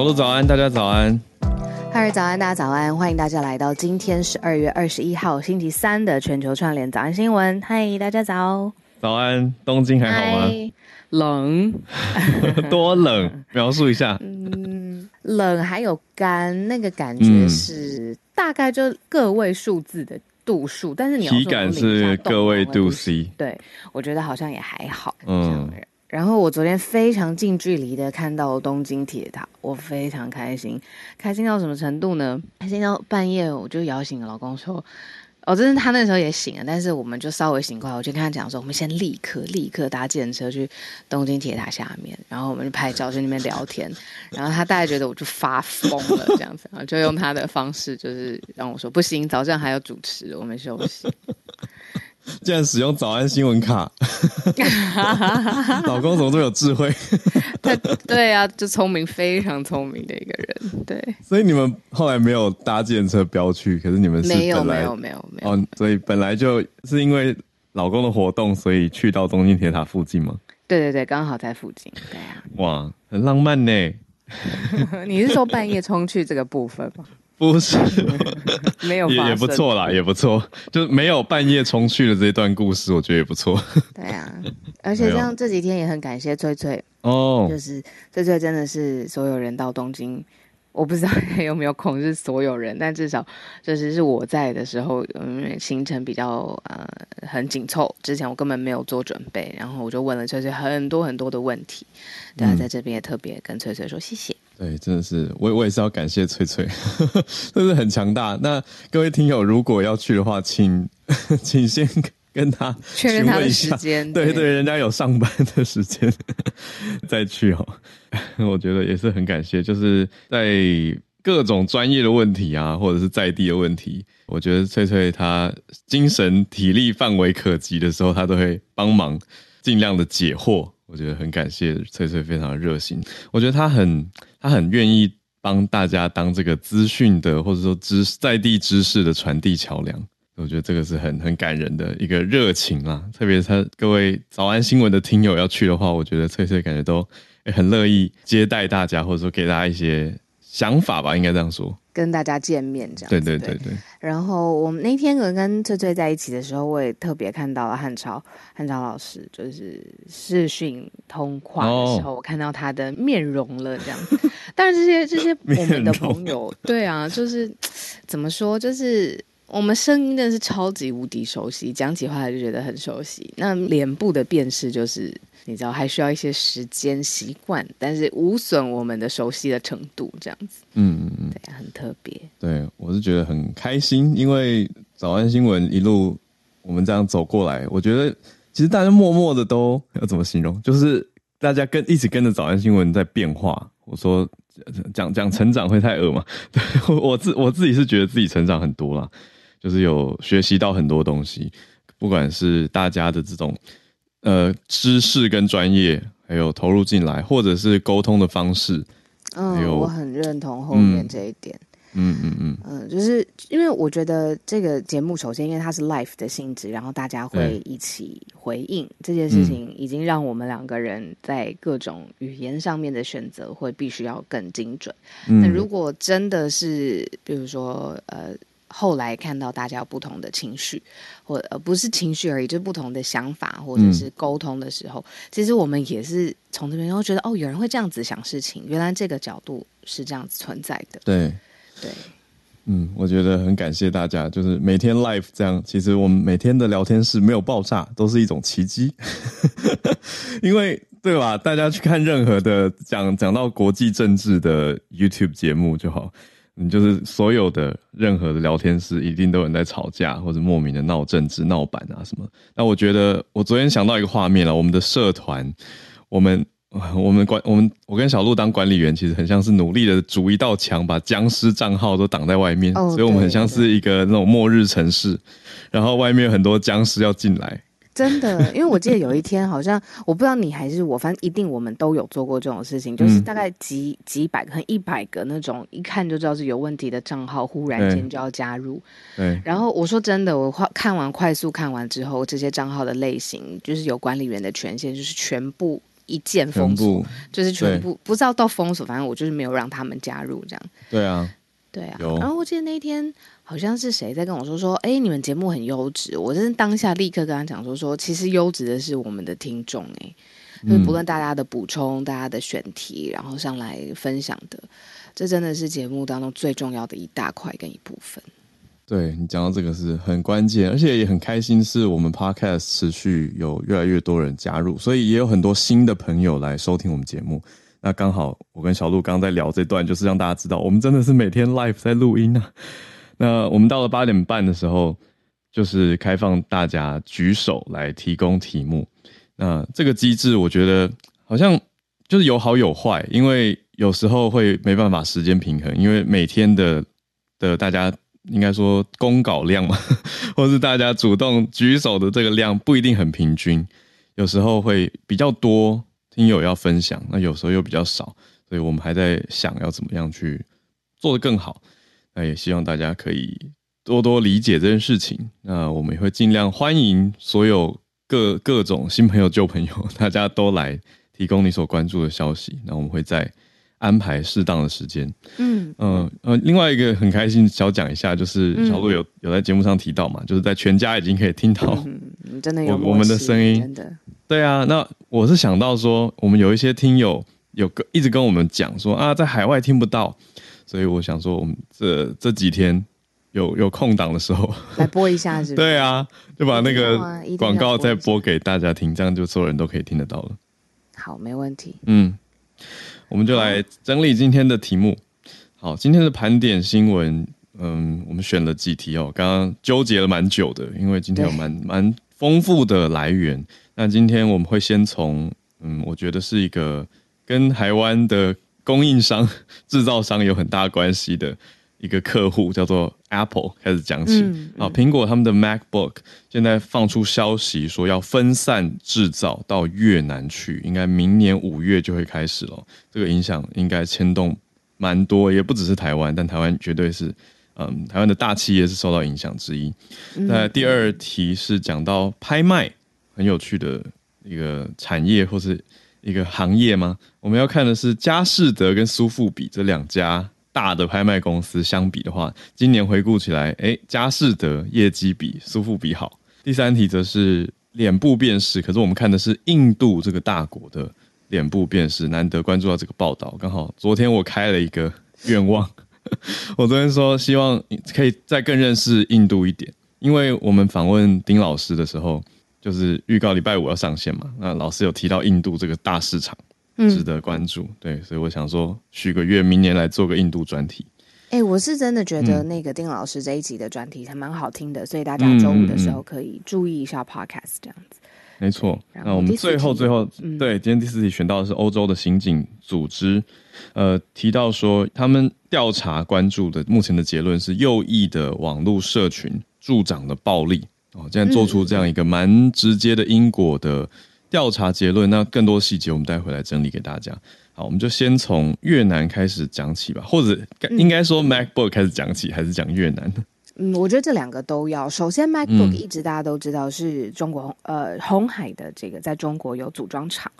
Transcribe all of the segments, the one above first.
小鹿早安，大家早安。嗨，早安，大家早安，欢迎大家来到今天十二月二十一号星期三的全球串联早安新闻。嗨，大家早。早安，东京还好吗？冷，多冷？描述一下。嗯，冷还有干，那个感觉是大概就个位数字的度数，但是你要体感是个位度 C。对，我觉得好像也还好。嗯。然后我昨天非常近距离的看到东京铁塔，我非常开心，开心到什么程度呢？开心到半夜我就摇醒了老公说，哦，真的他那时候也醒了，但是我们就稍微醒过来，我就跟他讲说，我们先立刻立刻搭计程车去东京铁塔下面，然后我们就拍照去那边聊天，然后他大概觉得我就发疯了这样子，然后就用他的方式就是让我说不行，早上还要主持，我们休息。竟然使用早安新闻卡，老公怎么这么有智慧？对对啊，就聪明，非常聪明的一个人。对，所以你们后来没有搭计程车飙去，可是你们是没有没有没有没有哦，所以本来就是因为老公的活动，所以去到东京铁塔附近吗？对对对，刚好在附近。对啊，哇，很浪漫呢。你是说半夜冲去这个部分吗？不是，没有也也不错啦，也不错，就没有半夜冲去的这一段故事，我觉得也不错。对啊，而且像这几天也很感谢翠翠哦，就是翠翠真的是所有人到东京。我不知道有没有控制所有人，但至少就是是我在的时候，嗯，行程比较呃很紧凑。之前我根本没有做准备，然后我就问了翠翠很多很多的问题。对啊，在这边也特别跟翠翠说谢谢。对，真的是我我也是要感谢翠翠，真是很强大。那各位听友如果要去的话，请 请先。跟他确认他的时间，对对，对，人家有上班的时间 再去哦。我觉得也是很感谢，就是在各种专业的问题啊，或者是在地的问题，我觉得翠翠她精神体力范围可及的时候，她都会帮忙，尽量的解惑。我觉得很感谢翠翠，非常的热心。我觉得她很他很愿意帮大家当这个资讯的，或者说知在地知识的传递桥梁。我觉得这个是很很感人的一个热情啊，特别是他各位早安新闻的听友要去的话，我觉得翠翠感觉都很乐意接待大家，或者说给大家一些想法吧，应该这样说，跟大家见面这样。对对对对。对然后我们那天可能跟翠翠在一起的时候，我也特别看到了汉超汉超老师，就是视讯通话的时候，我看到他的面容了这样子。但是这些这些我们的朋友，容对啊，就是怎么说，就是。我们声音真的是超级无敌熟悉，讲起话来就觉得很熟悉。那脸部的辨识就是你知道，还需要一些时间习惯，但是无损我们的熟悉的程度，这样子。嗯嗯嗯，对，很特别。对，我是觉得很开心，因为早安新闻一路我们这样走过来，我觉得其实大家默默的都要怎么形容，就是大家跟一直跟着早安新闻在变化。我说讲讲成长会太恶嘛？对，我自我自己是觉得自己成长很多啦。就是有学习到很多东西，不管是大家的这种呃知识跟专业，还有投入进来，或者是沟通的方式，嗯，我很认同后面这一点，嗯嗯嗯嗯，就是因为我觉得这个节目首先因为它是 life 的性质，然后大家会一起回应对这件事情，已经让我们两个人在各种语言上面的选择会必须要更精准。嗯，那如果真的是比如说呃。后来看到大家有不同的情绪，或呃不是情绪而已，就是不同的想法或者是沟通的时候，嗯、其实我们也是从这边会觉得哦，有人会这样子想事情，原来这个角度是这样子存在的。对，对，嗯，我觉得很感谢大家，就是每天 live 这样，其实我们每天的聊天室没有爆炸，都是一种奇迹，因为对吧？大家去看任何的讲讲到国际政治的 YouTube 节目就好。你就是所有的任何的聊天室，一定都有人在吵架或者莫名的闹政治、闹版啊什么。那我觉得，我昨天想到一个画面了，我们的社团，我们我们管我们，我跟小鹿当管理员，其实很像是努力的筑一道墙，把僵尸账号都挡在外面，哦，所以我们很像是一个那种末日城市，然后外面有很多僵尸要进来。真的，因为我记得有一 天，好像我不知道你还是我，反正一定我们都有做过这种事情，就是大概几几百个、一百个那种，一看就知道是有问题的账号，忽然间就要加入。对。然后我说真的，我看完快速看完之后，这些账号的类型就是有管理员的权限，就是全部一键封锁，就是全部不知道到封锁，反正我就是没有让他们加入这样。对啊。对啊。然后我记得那一天。好像是谁在跟我说说，哎，你们节目很优质。我真的当下立刻跟他讲说说，其实优质的是我们的听众，哎，就是不论大家的补充、大家的选题，然后上来分享的，这真的是节目当中最重要的一大块跟一部分。对，你讲到这个是很关键，而且也很开心，是我们 Podcast 持续有越来越多人加入，所以也有很多新的朋友来收听我们节目。那刚好我跟小鹿刚在聊这段，就是让大家知道，我们真的是每天 live 在录音啊。那我们到了八点半的时候，就是开放大家举手来提供题目。那这个机制，我觉得好像就是有好有坏，因为有时候会没办法时间平衡，因为每天的的大家应该说公稿量嘛，或是大家主动举手的这个量不一定很平均，有时候会比较多听友要分享，那有时候又比较少，所以我们还在想要怎么样去做得更好。那也希望大家可以多多理解这件事情。那我们也会尽量欢迎所有各各种新朋友、旧朋友，大家都来提供你所关注的消息。那我们会在安排适当的时间。嗯嗯呃，另外一个很开心，小讲一下，就是小鹿有有在节目上提到嘛，就是在全家已经可以听到，嗯，真的有我们的声音，真的对啊。那我是想到说，我们有一些听友有个一直跟我们讲说啊，在海外听不到。所以我想说，我们这这几天有有空档的时候，来播一下是不是？对啊，就把那个广告再播给大家听，这样就所有人都可以听得到了。好，没问题。嗯，我们就来整理今天的题目。好，今天的盘点新闻，嗯，我们选了几题哦，刚刚纠结了蛮久的，因为今天有蛮蛮丰富的来源。那今天我们会先从，嗯，我觉得是一个跟台湾的。供应商、制造商有很大关系的一个客户叫做 Apple 开始讲起。嗯嗯、啊，苹果他们的 MacBook 现在放出消息说要分散制造到越南去，应该明年五月就会开始了。这个影响应该牵动蛮多，也不只是台湾，但台湾绝对是，嗯，台湾的大企业是受到影响之一。那、嗯、第二题是讲到拍卖，很有趣的一个产业或是。一个行业吗？我们要看的是佳士得跟苏富比这两家大的拍卖公司相比的话，今年回顾起来，哎，佳士得业绩比苏富比好。第三题则是脸部辨识，可是我们看的是印度这个大国的脸部辨识，难得关注到这个报道。刚好昨天我开了一个愿望，我昨天说希望可以再更认识印度一点，因为我们访问丁老师的时候。就是预告礼拜五要上线嘛，那老师有提到印度这个大市场，值得关注。嗯、对，所以我想说许个愿，明年来做个印度专题。哎、欸，我是真的觉得那个丁老师这一集的专题还蛮好听的，嗯、所以大家周五的时候可以注意一下 Podcast 这样子。没错，那我们最后最后、嗯、对今天第四题选到的是欧洲的刑警组织，呃，提到说他们调查关注的目前的结论是右翼的网络社群助长了暴力。哦，现在做出这样一个蛮直接的因果的调查结论，那更多细节我们待会来整理给大家。好，我们就先从越南开始讲起吧，或者应该说 MacBook 开始讲起，还是讲越南呢？嗯，我觉得这两个都要。首先，MacBook 一直大家都知道是中国、嗯、呃红海的这个在中国有组装厂。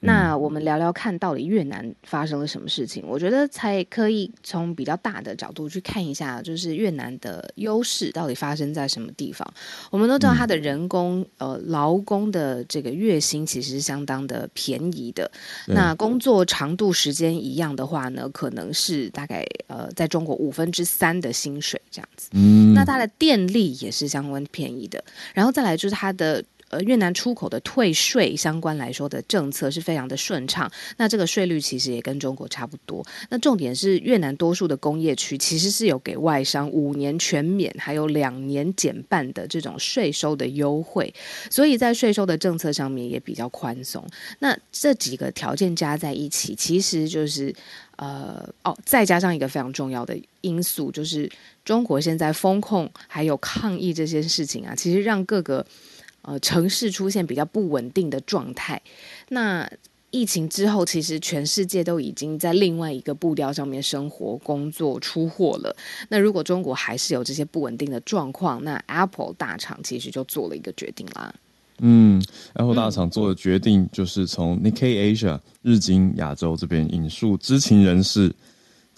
那我们聊聊看到底越南发生了什么事情？我觉得才可以从比较大的角度去看一下，就是越南的优势到底发生在什么地方。我们都知道它的人工呃劳工的这个月薪其实是相当的便宜的。那工作长度时间一样的话呢，可能是大概呃在中国五分之三的薪水这样子。嗯，那它的电力也是相当便宜的。然后再来就是它的。呃，越南出口的退税相关来说的政策是非常的顺畅，那这个税率其实也跟中国差不多。那重点是越南多数的工业区其实是有给外商五年全免，还有两年减半的这种税收的优惠，所以在税收的政策上面也比较宽松。那这几个条件加在一起，其实就是呃哦，再加上一个非常重要的因素，就是中国现在风控还有抗疫这些事情啊，其实让各个。呃，城市出现比较不稳定的状态。那疫情之后，其实全世界都已经在另外一个步调上面生活、工作、出货了。那如果中国还是有这些不稳定的状况，那 Apple 大厂其实就做了一个决定啦。嗯，Apple 大厂做的决定就是从 Nikkei Asia 日经亚洲这边引述知情人士。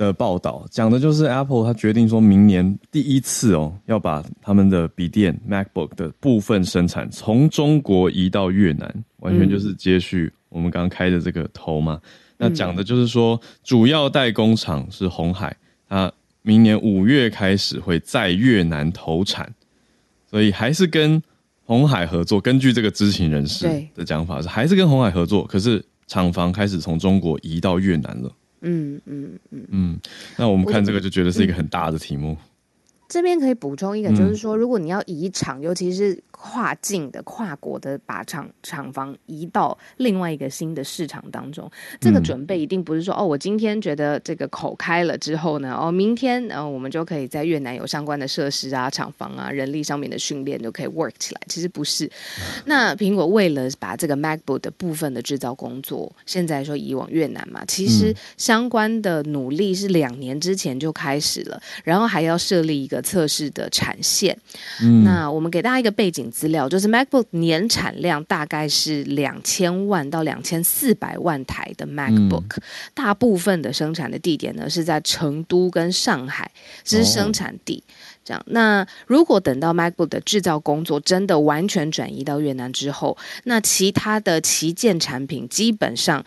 的报道讲的就是 Apple，它决定说明年第一次哦，要把他们的笔电 MacBook 的部分生产从中国移到越南，完全就是接续我们刚刚开的这个头嘛。那讲的就是说，主要代工厂是红海，它明年五月开始会在越南投产，所以还是跟红海合作。根据这个知情人士的讲法是，还是跟红海合作，可是厂房开始从中国移到越南了。嗯嗯嗯嗯，那我们看这个就觉得是一个很大的题目。这边可以补充一个，就是说，如果你要移场，尤其是。跨境的、跨国的，把厂厂房移到另外一个新的市场当中，这个准备一定不是说哦，我今天觉得这个口开了之后呢，哦，明天呃，我们就可以在越南有相关的设施啊、厂房啊、人力上面的训练就可以 work 起来。其实不是。那苹果为了把这个 MacBook 的部分的制造工作，现在说移往越南嘛，其实相关的努力是两年之前就开始了，然后还要设立一个测试的产线。嗯，那我们给大家一个背景。资料就是 MacBook 年产量大概是两千万到两千四百万台的 MacBook，嗯，大部分的生产的地点呢是在成都跟上海，这是生产地。哦，这样，那如果等到 MacBook 的制造工作真的完全转移到越南之后，那其他的旗舰产品基本上。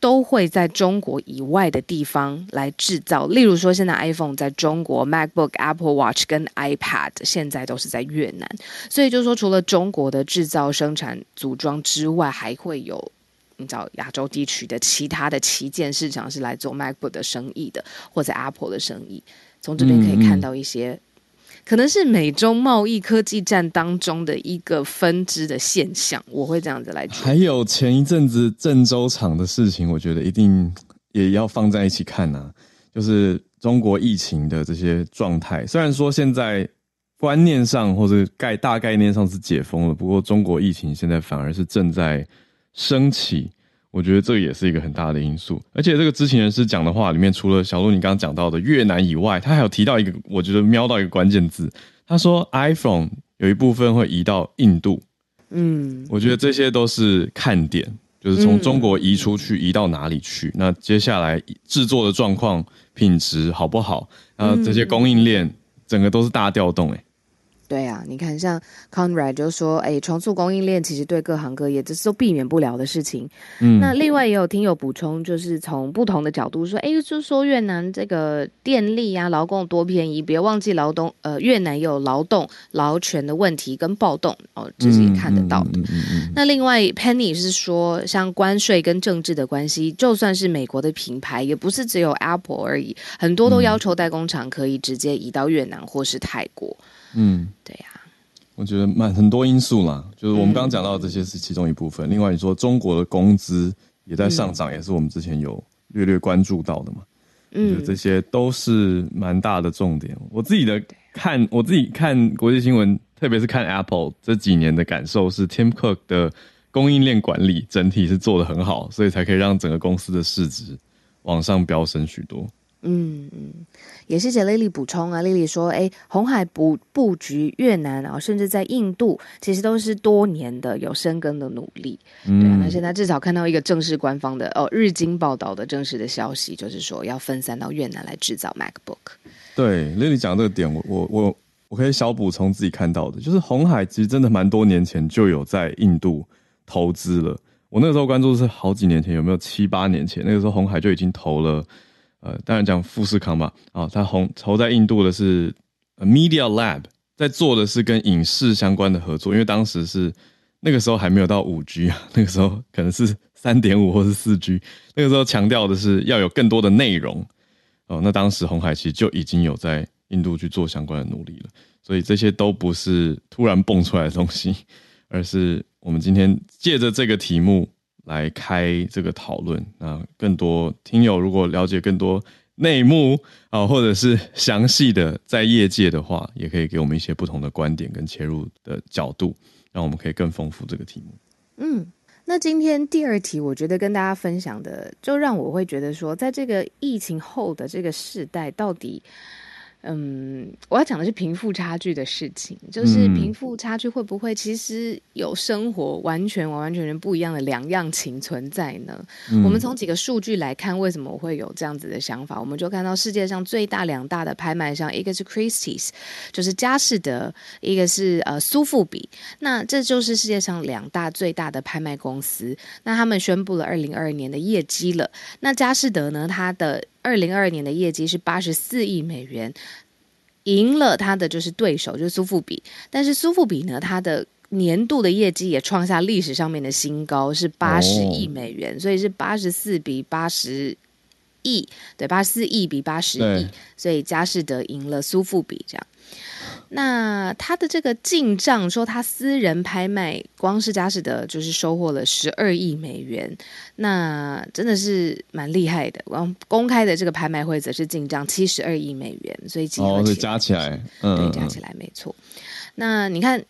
都会在中国以外的地方来制造，例如说，现在 iPhone 在中国，MacBook、Apple Watch 跟 iPad 现在都是在越南，所以就是说，除了中国的制造、生产、组装之外，还会有你知道亚洲地区的其他的旗舰市场是来做 MacBook 的生意的，或者 Apple 的生意，从这边可以看到一些。可能是美中贸易科技战当中的一个分支的现象，我会这样子来。还有前一阵子郑州厂的事情，我觉得一定也要放在一起看啊。就是中国疫情的这些状态，虽然说现在观念上或者概大概念上是解封了，不过中国疫情现在反而是正在升起。我觉得这也是一个很大的因素，而且这个知情人士讲的话里面，除了小鹿你刚刚讲到的越南以外，他还有提到一个，我觉得瞄到一个关键字，他说 iPhone 有一部分会移到印度，嗯，我觉得这些都是看点，就是从中国移出去，移到哪里去，那接下来制作的状况、品质好不好，然后这些供应链整个都是大调动，欸，对啊，你看，像 Conrad 就说，哎，重塑供应链其实对各行各业这是都避免不了的事情。嗯，那另外也有听友补充，就是从不同的角度说，哎，就是说越南这个电力啊、劳工多便宜，别忘记劳动，呃，越南也有劳动劳权的问题跟暴动哦，这是也看得到的。嗯嗯嗯嗯、那另外 Penny 是说，像关税跟政治的关系，就算是美国的品牌，也不是只有 Apple 而已，很多都要求代工厂可以直接移到越南或是泰国。嗯，对呀、啊，我觉得蛮很多因素啦，就是我们刚刚讲到的这些是其中一部分。嗯、另外，你说中国的工资也在上涨，也是我们之前有略略关注到的嘛。嗯，我觉得这些都是蛮大的重点。我自己的看，我自己看国际新闻，特别是看 Apple 这几年的感受是，Tim Cook 的供应链管理整体是做得很好，所以才可以让整个公司的市值往上飙升许多。嗯嗯，也谢谢 Lily 补充啊，Lily 说，哎，红海布布局越南啊，甚至在印度，其实都是多年的有深耕的努力。嗯、对啊，那现在至少看到一个正式官方的哦，日经报道的正式的消息，就是说要分散到越南来制造 MacBook。对，Lily 讲这个点，我我我我可以小补充自己看到的，就是红海其实真的蛮多年前就有在印度投资了。我那个时候关注是好几年前，有没有七八年前？那个时候红海就已经投了。呃，当然讲富士康吧，啊、哦，他红投在印度的是 Media Lab，在做的是跟影视相关的合作，因为当时是那个时候还没有到五 G 啊，那个时候可能是三点五或是四 G，那个时候强调的是要有更多的内容，哦，那当时红海其实就已经有在印度去做相关的努力了，所以这些都不是突然蹦出来的东西，而是我们今天借着这个题目。来开这个讨论，那更多听友如果了解更多内幕啊，或者是详细的在业界的话，也可以给我们一些不同的观点跟切入的角度，让我们可以更丰富这个题目。嗯，那今天第二题，我觉得跟大家分享的，就让我会觉得说，在这个疫情后的这个世代，到底。嗯，我要讲的是贫富差距的事情，就是贫富差距会不会其实有生活完全完完全全不一样的两样情存在呢？嗯、我们从几个数据来看，为什么我会有这样子的想法？我们就看到世界上最大两大的拍卖商，一个是 Christie's，就是佳士得，一个是呃苏富比。那这就是世界上两大最大的拍卖公司。那他们宣布了二零二二年的业绩了。那佳士得呢，它的二零二二年的业绩是八十四亿美元，赢了他的就是对手，就是苏富比。但是苏富比呢，它的年度的业绩也创下历史上面的新高，是八十亿美元，哦、所以是八十四比八十亿，对，八十四亿比八十亿，所以佳士得赢了苏富比，这样。那他的这个进账说，他私人拍卖光是佳士得就是收获了十二亿美元，那真的是蛮厉害的。光公开的这个拍卖会则是进账七十二亿美元，所以集合起来，哦、加起来，嗯、对，加起来没错。那你看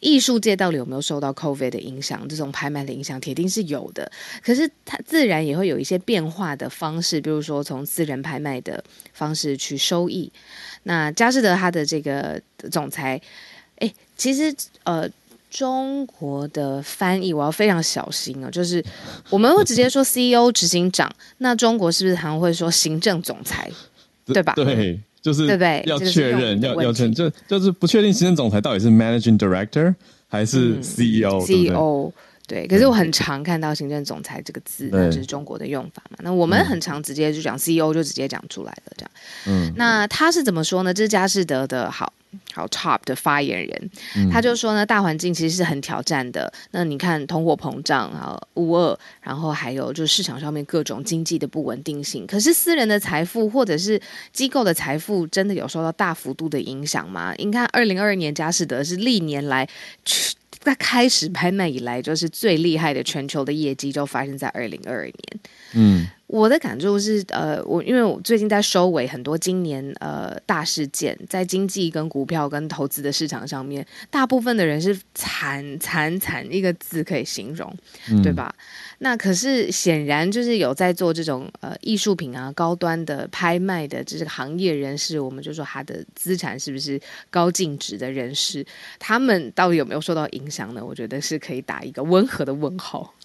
艺术界到底有没有受到 COVID 的影响？这种拍卖的影响铁定是有的，可是它自然也会有一些变化的方式，比如说从私人拍卖的方式去收益。那佳士得他的这个总裁，哎，其实呃，中国的翻译我要非常小心哦，就是我们会直接说 CEO 执行长，那中国是不是还会说行政总裁，对吧？对，就是对不对？要确认，要要确认，就就是不确定行政总裁到底是 Managing Director 还是 CEO，CEO。嗯、CEO 对，可是我很常看到行政总裁这个字，那就是中国的用法嘛。那我们很常直接就讲 CEO，就直接讲出来了，这样。嗯，那他是怎么说呢？这是佳士得的好好 top 的发言人，嗯、他就说呢，大环境其实是很挑战的。那你看通货膨胀啊，乌二，然后还有就是市场上面各种经济的不稳定性。可是私人的财富或者是机构的财富，真的有受到大幅度的影响吗？你看，二零二二年佳士得是历年来。在开始拍卖以来，就是最厉害的全球的业绩，就发生在二零二二年。嗯，我的感受是，呃，我因为我最近在收尾很多今年呃大事件，在经济跟股票跟投资的市场上面，大部分的人是惨惨惨一个字可以形容，嗯、对吧？那可是显然就是有在做这种呃艺术品啊高端的拍卖的这个行业人士，我们就说他的资产是不是高净值的人士，他们到底有没有受到影响呢？我觉得是可以打一个温和的问号。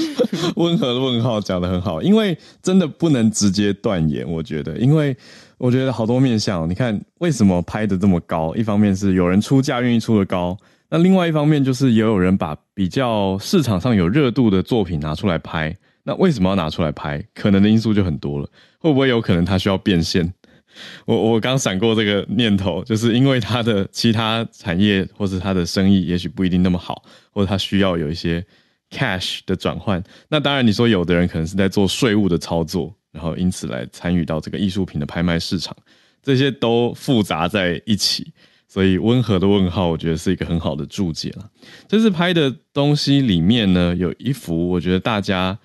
温和的问号讲得很好，因为真的不能直接断言。我觉得，因为我觉得好多面向，你看为什么拍得这么高？一方面是有人出价愿意出得高。那另外一方面就是也有人把比较市场上有热度的作品拿出来拍，那为什么要拿出来拍？可能的因素就很多了，会不会有可能他需要变现？我我刚闪过这个念头，就是因为他的其他产业或者他的生意也许不一定那么好，或者他需要有一些 cash 的转换。那当然你说有的人可能是在做税务的操作，然后因此来参与到这个艺术品的拍卖市场，这些都复杂在一起。所以温和的问号，我觉得是一个很好的注解了。这次拍的东西里面呢，有一幅我觉得大家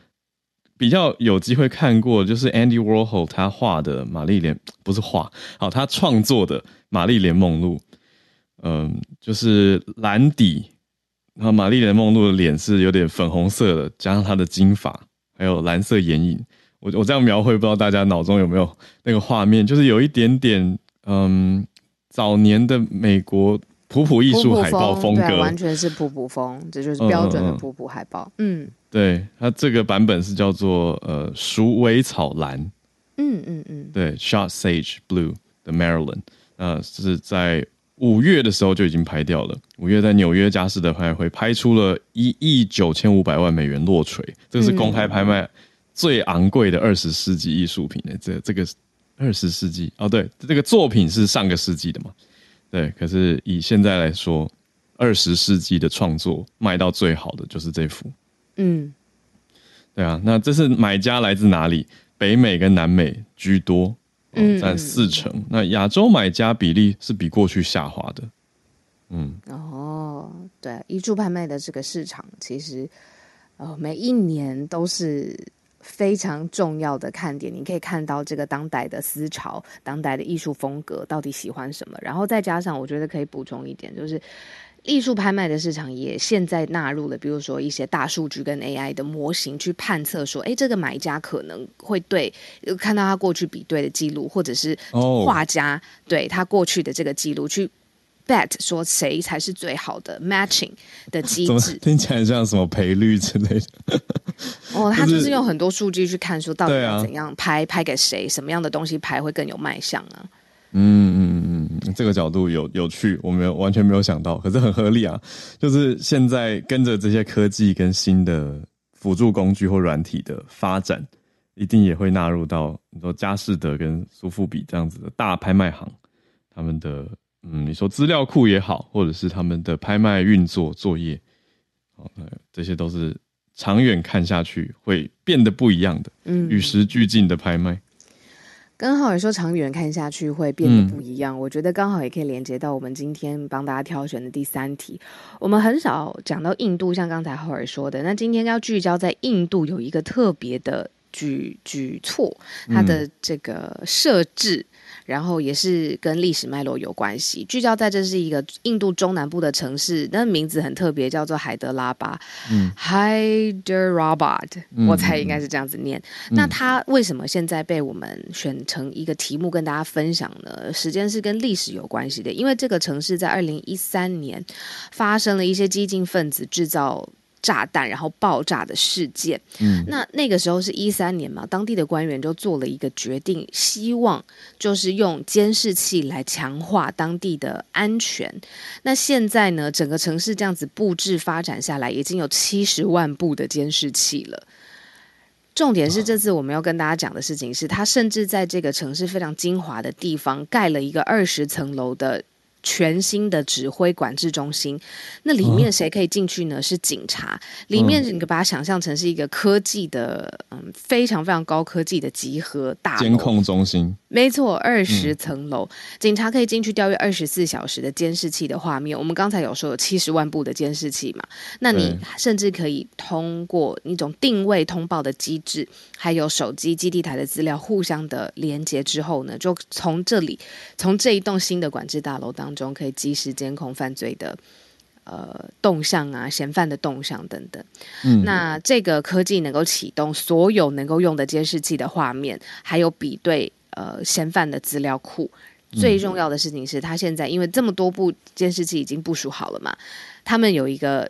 比较有机会看过，就是 Andy Warhol 他画的玛丽莲，不是画，好，他创作的玛丽莲梦露。嗯，就是蓝底，然后玛丽莲梦露的脸是有点粉红色的，加上她的金发，还有蓝色眼影。我我这样描绘，不知道大家脑中有没有那个画面，就是有一点点嗯，早年的美国普普艺术海报风格，对，完全是普普风，这就是标准的普普海报。嗯，嗯对，它这个版本是叫做呃鼠尾草蓝，嗯嗯嗯，对，Shot Sage Blue 的 Maryland，那是在五月的时候就已经拍掉了。五月在纽约佳士得拍卖会拍出了一亿九千五百万美元落锤，这个是公开拍卖最昂贵的二十世纪艺术品的。这这个二十世纪哦，对，这个作品是上个世纪的嘛？对，可是以现在来说，二十世纪的创作卖到最好的就是这幅。嗯，对啊，那这是买家来自哪里？北美跟南美居多。嗯，占四成。那亚洲买家比例是比过去下滑的。嗯，哦，对，艺术拍卖的这个市场，其实呃每一年都是非常重要的看点。你可以看到这个当代的思潮、当代的艺术风格到底喜欢什么，然后再加上，我觉得可以补充一点，就是。艺术拍卖的市场也现在纳入了，比如说一些大数据跟 AI 的模型去判测，说，哎，这个买家可能会对看到他过去比对的记录，或者是画家、oh. 对他过去的这个记录去 bet 说谁才是最好的 matching 的机制，听起来像什么赔率之类的。哦，他就是用很多数据去看，说到底要怎样拍，啊、拍给谁，什么样的东西拍会更有卖相啊？嗯嗯嗯，这个角度有有趣，我没有完全没有想到，可是很合理啊。就是现在跟着这些科技跟新的辅助工具或软体的发展，一定也会纳入到你说佳士得跟苏富比这样子的大拍卖行，他们的嗯，你说资料库也好，或者是他们的拍卖运作作业，好，这些都是长远看下去会变得不一样的，嗯，与时俱进的拍卖。刚好也说长远看下去会变得不一样，嗯、我觉得刚好也可以连接到我们今天帮大家挑选的第三题。我们很少讲到印度，像刚才浩尔说的，那今天要聚焦在印度有一个特别的举举措，它的这个设置。嗯然后也是跟历史脉络有关系，聚焦在这是一个印度中南部的城市，那名字很特别，叫做海德拉巴。嗯，Hyderabad，我猜应该是这样子念。嗯、那它为什么现在被我们选成一个题目跟大家分享呢？时间是跟历史有关系的，因为这个城市在二零一三年发生了一些激进分子制造。炸弹然后爆炸的事件，嗯，那那个时候是一三年嘛，当地的官员就做了一个决定，希望就是用监视器来强化当地的安全。那现在呢，整个城市这样子布置发展下来，已经有七十万部的监视器了。重点是这次我们要跟大家讲的事情是，他甚至在这个城市非常精华的地方盖了一个二十层楼的。全新的指挥管制中心，那里面谁可以进去呢？是警察。里面你可把它想象成是一个科技的，嗯，非常非常高科技的集合大楼。监控中心。没错，二十层楼，嗯、警察可以进去调阅二十四小时的监视器的画面。我们刚才有说有七十万部的监视器嘛？那你甚至可以通过一种定位通报的机制，还有手机基地台的资料互相的连接之后呢，就从这里，从这一栋新的管制大楼当中可以及时监控犯罪的呃动向啊，嫌犯的动向等等。嗯，那这个科技能够启动所有能够用的监视器的画面，还有比对呃嫌犯的资料库。最重要的事情是，他现在因为这么多部监视器已经部署好了嘛，他们有一个。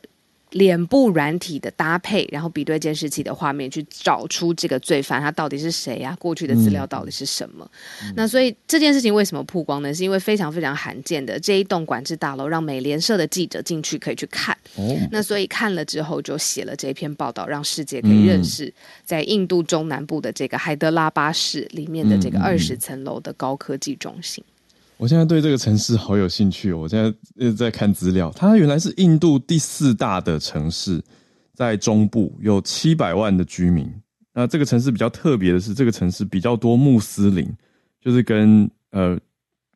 脸部软体的搭配，然后比对监视器的画面，去找出这个罪犯他到底是谁呀、啊？过去的资料到底是什么？嗯、那所以这件事情为什么曝光呢？是因为非常非常罕见的这一栋管制大楼，让美联社的记者进去可以去看。哦、那所以看了之后就写了这篇报道，让世界可以认识在印度中南部的这个海德拉巴市里面的这个二十层楼的高科技中心。我现在对这个城市好有兴趣哦！我现在一直在看资料，它原来是印度第四大的城市，在中部有七百万的居民。那这个城市比较特别的是，这个城市比较多穆斯林，就是跟呃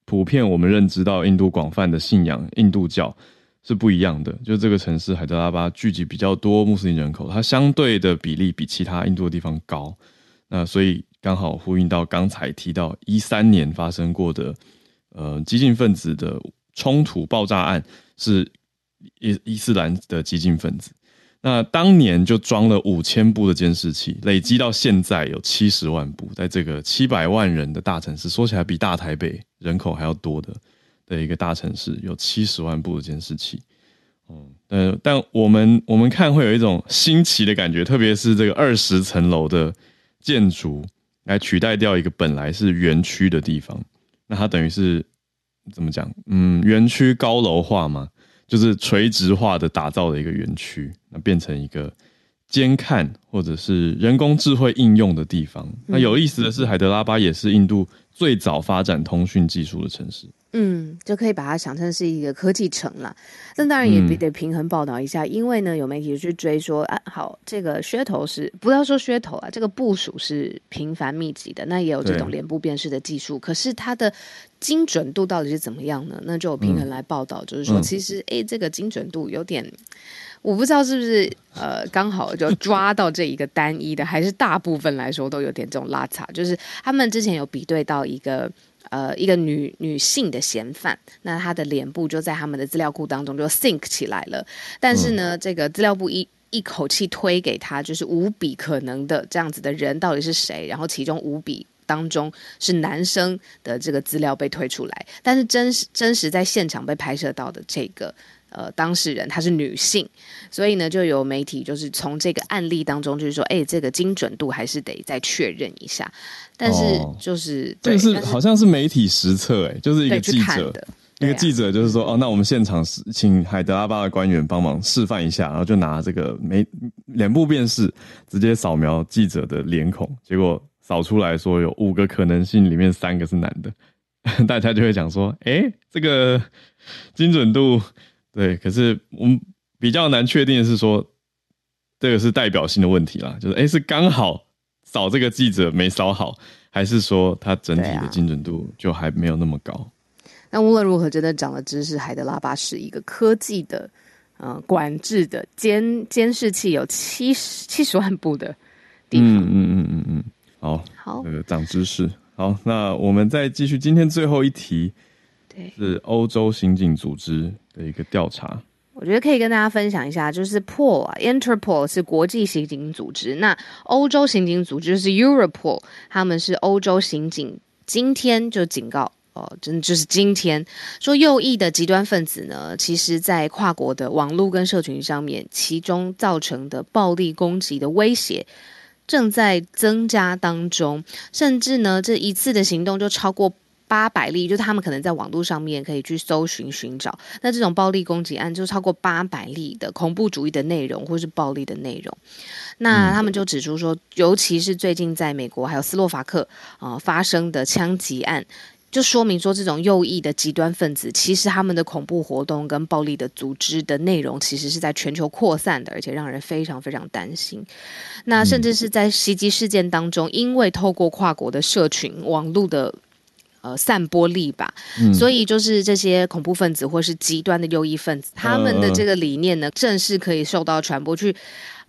普遍我们认知到印度广泛的信仰印度教是不一样的。就这个城市海德拉巴聚集比较多穆斯林人口，它相对的比例比其他印度的地方高。那所以刚好呼应到刚才提到一三年发生过的。呃，激进分子的冲突爆炸案是伊伊斯兰的激进分子。那当年就装了五千部的监视器，累积到现在有七十万部，在这个七百万人的大城市，说起来比大台北人口还要多的的一个大城市，有七十万部的监视器。嗯，呃，但我们我们看会有一种新奇的感觉，特别是这个二十层楼的建筑来取代掉一个本来是园区的地方，那它等于是怎么讲？嗯，园区高楼化嘛。就是垂直化的打造的一个园区，那变成一个监看或者是人工智慧应用的地方。那有意思的是，海德拉巴也是印度最早发展通讯技术的城市。嗯，就可以把它想成是一个科技城了。但当然也得平衡报道一下，嗯、因为呢，有媒体去追说，啊，好，这个噱头是不要说噱头啊，这个部署是频繁密集的，那也有这种脸部辨识的技术，可是它的精准度到底是怎么样呢？那就有平衡来报道，嗯、就是说，其实，哎，这个精准度有点，我不知道是不是呃刚好就抓到这一个单一的，还是大部分来说都有点这种拉差。就是他们之前有比对到一个。呃，一个女女性的嫌犯，那她的脸部就在他们的资料库当中就 think 起来了。但是呢，嗯、这个资料部一一口气推给他，就是五笔可能的这样子的人到底是谁？然后其中五笔当中是男生的这个资料被推出来，但是真实真实在现场被拍摄到的这个。呃，当事人她是女性，所以呢，就有媒体就是从这个案例当中，就是说，哎、欸，这个精准度还是得再确认一下。但是就是，这、个、是，是好像是媒体实测，哎，就是一个记者，一个记者就是说，啊、哦，那我们现场请海德拉巴的官员帮忙示范一下，然后就拿这个没脸部辨识直接扫描记者的脸孔，结果扫出来说有五个可能性，里面三个是男的，大家就会讲说，哎、欸，这个精准度。对，可是我们比较难确定的是说，这个是代表性的问题啦，就是哎，是刚好扫这个记者没扫好，还是说它整体的精准度就还没有那么高？啊、那无论如何，真的长了知识，海德拉巴是一个科技的，呃，管制的监监视器有七十七十万部的地方。嗯嗯嗯嗯嗯，好，好，这个长知识。好，那我们再继续今天最后一题。是欧洲刑警组织的一个调查，我觉得可以跟大家分享一下，就是 Pol 啊，Interpol 是国际刑警组织，那欧洲刑警组织就是 Europol，他们是欧洲刑警，今天就警告哦，真就是今天说右翼的极端分子呢，其实在跨国的网络跟社群上面，其中造成的暴力攻击的威胁正在增加当中，甚至呢，这一次的行动就超过。八百例，就是他们可能在网络上面可以去搜寻寻找，那这种暴力攻击案就超过八百例的恐怖主义的内容或是暴力的内容。那他们就指出说，尤其是最近在美国还有斯洛伐克啊、呃、发生的枪击案，就说明说这种右翼的极端分子，其实他们的恐怖活动跟暴力的组织的内容，其实是在全球扩散的，而且让人非常非常担心。那甚至是在袭击事件当中，因为透过跨国的社群网络的。呃，散播力吧，嗯、所以就是这些恐怖分子或是极端的右翼分子，他们的这个理念呢，正是可以受到传播，去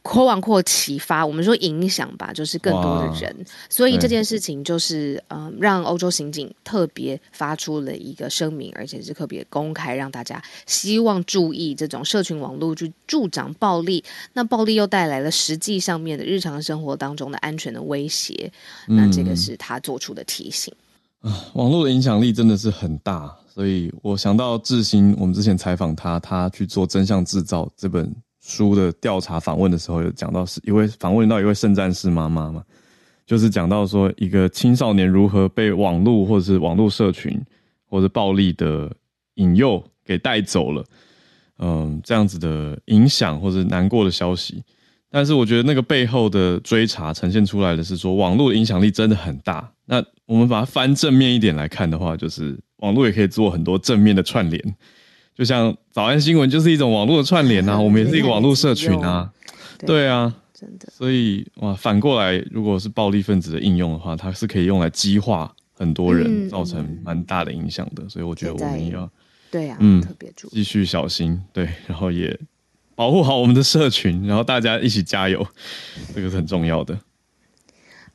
扩往扩启发。我们说影响吧，就是更多的人。所以这件事情就是，嗯、呃，让欧洲刑警特别发出了一个声明，而且是特别公开，让大家希望注意这种社群网络去助长暴力。那暴力又带来了实际上面的日常生活当中的安全的威胁。那这个是他做出的提醒。啊，网络的影响力真的是很大，所以我想到智兴，我们之前采访他，他去做《真相制造》这本书的调查访问的时候，有讲到是一位访问到一位圣战士妈妈嘛，就是讲到说一个青少年如何被网络或者是网络社群或者暴力的引诱给带走了，嗯，这样子的影响或者难过的消息。但是我觉得那个背后的追查呈现出来的是说，网络的影响力真的很大。那我们把它翻正面一点来看的话，就是网络也可以做很多正面的串联，就像早安新闻就是一种网络的串联 啊，我们也是一个网络社群啊，对啊，真的。所以哇，反过来，如果是暴力分子的应用的话，它是可以用来激化很多人，造成蛮大的影响的。所以我觉得我们也要对啊，嗯，特别注意，继续小心，对，然后也。保护好我们的社群，然后大家一起加油，这个是很重要的。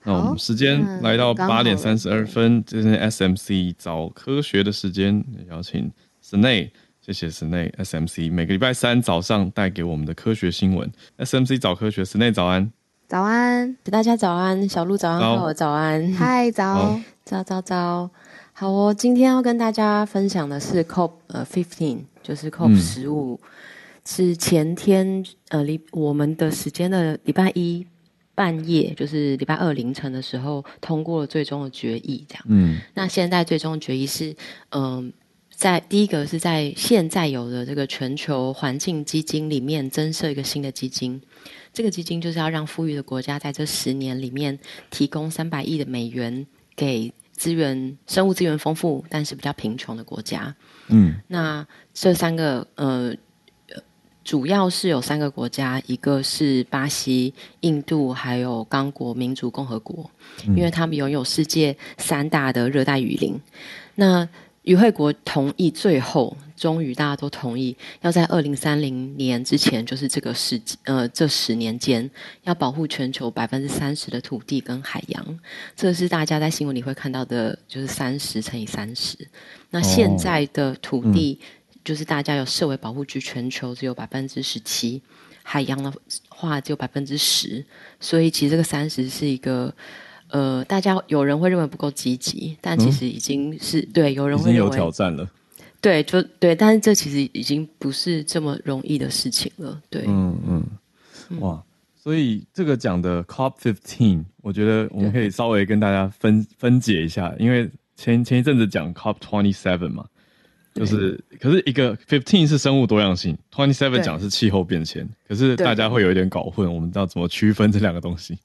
那我们时间来到八点三十二分，这是 SMC 早科学的时间，邀请 Snei 谢谢史内 SMC，每个礼拜三早上带给我们的科学新闻。SMC 早科学，史内早安，早安，大家早安，小鹿早安，好，早安，嗨，早，早早早，好哦，今天要跟大家分享的是 COP 呃 fifteen，就是 COP 十五，是前天呃礼我们的时间的礼拜一半夜，就是礼拜二凌晨的时候通过了最终的决议，这样，嗯，那现在最终的决议是，嗯、呃。在第一个是在现在有的这个全球环境基金里面增设一个新的基金，这个基金就是要让富裕的国家在这十年里面提供三百亿的美元给资源生物资源丰富但是比较贫穷的国家。嗯，那这三个呃，主要是有三个国家，一个是巴西、印度还有刚果民主共和国，因为他们拥有世界三大的热带雨林。那与会国同意，最后终于大家都同意，要在二零三零年之前，就是这个世纪呃这十年间，要保护全球百分之三十的土地跟海洋。这是大家在新闻里会看到的，就是三十乘以三十。那现在的土地，就是大家有设为保护区，全球只有百分之十七，海洋的话只有百分之十。所以其实这个三十是一个。呃，大家有人会认为不够积极，但其实已经是、嗯、对，有人会认为有挑战了。对，就对，但是这其实已经不是这么容易的事情了。对，嗯嗯，哇，所以这个讲的 COP fifteen，我觉得我们可以稍微跟大家分分解一下，因为前前一阵子讲 COP twenty seven 嘛，就是可是一个 fifteen 是生物多样性，twenty seven 讲的是气候变迁，可是大家会有一点搞混，我们知道怎么区分这两个东西。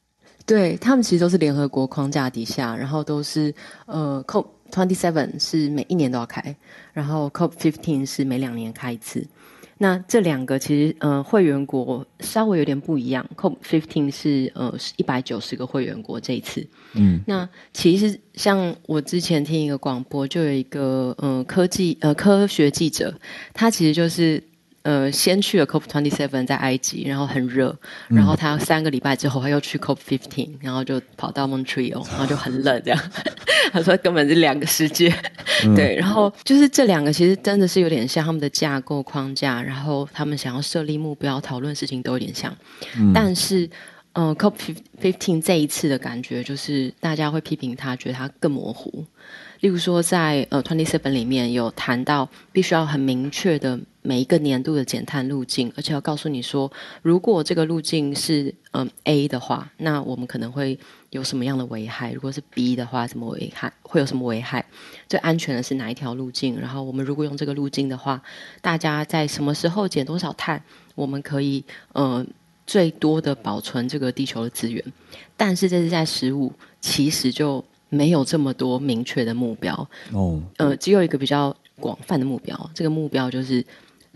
对，他们其实都是联合国框架底下，然后都是呃，COP twenty seven 是每一年都要开，然后 COP fifteen 是每两年开一次。那这两个其实呃会员国稍微有点不一样，COP fifteen 是呃一百九十个会员国这一次。嗯，那其实像我之前听一个广播，就有一个呃科技呃科学记者，他其实就是。呃，先去了 COP twenty seven 在埃及，然后很热，然后他三个礼拜之后他又去 COP fifteen，然后就跑到 Montreal，然后就很冷这样。他说根本是两个世界，嗯、对。然后就是这两个其实真的是有点像他们的架构框架，然后他们想要设立目标、讨论事情都有点像。嗯、但是，呃，COP fifteen 这一次的感觉就是大家会批评他，觉得他更模糊。例如说在，呃 twenty seven 里面有谈到，必须要很明确的每一个年度的减碳路径，而且要告诉你说，如果这个路径是嗯、A 的话，那我们可能会有什么样的危害；如果是 B 的话，什么危害会有什么危害？最安全的是哪一条路径？然后我们如果用这个路径的话，大家在什么时候减多少碳，我们可以呃最多的保存这个地球的资源。但是这是在十五，其实就。没有这么多明确的目标。哦，呃，只有一个比较广泛的目标，这个目标就是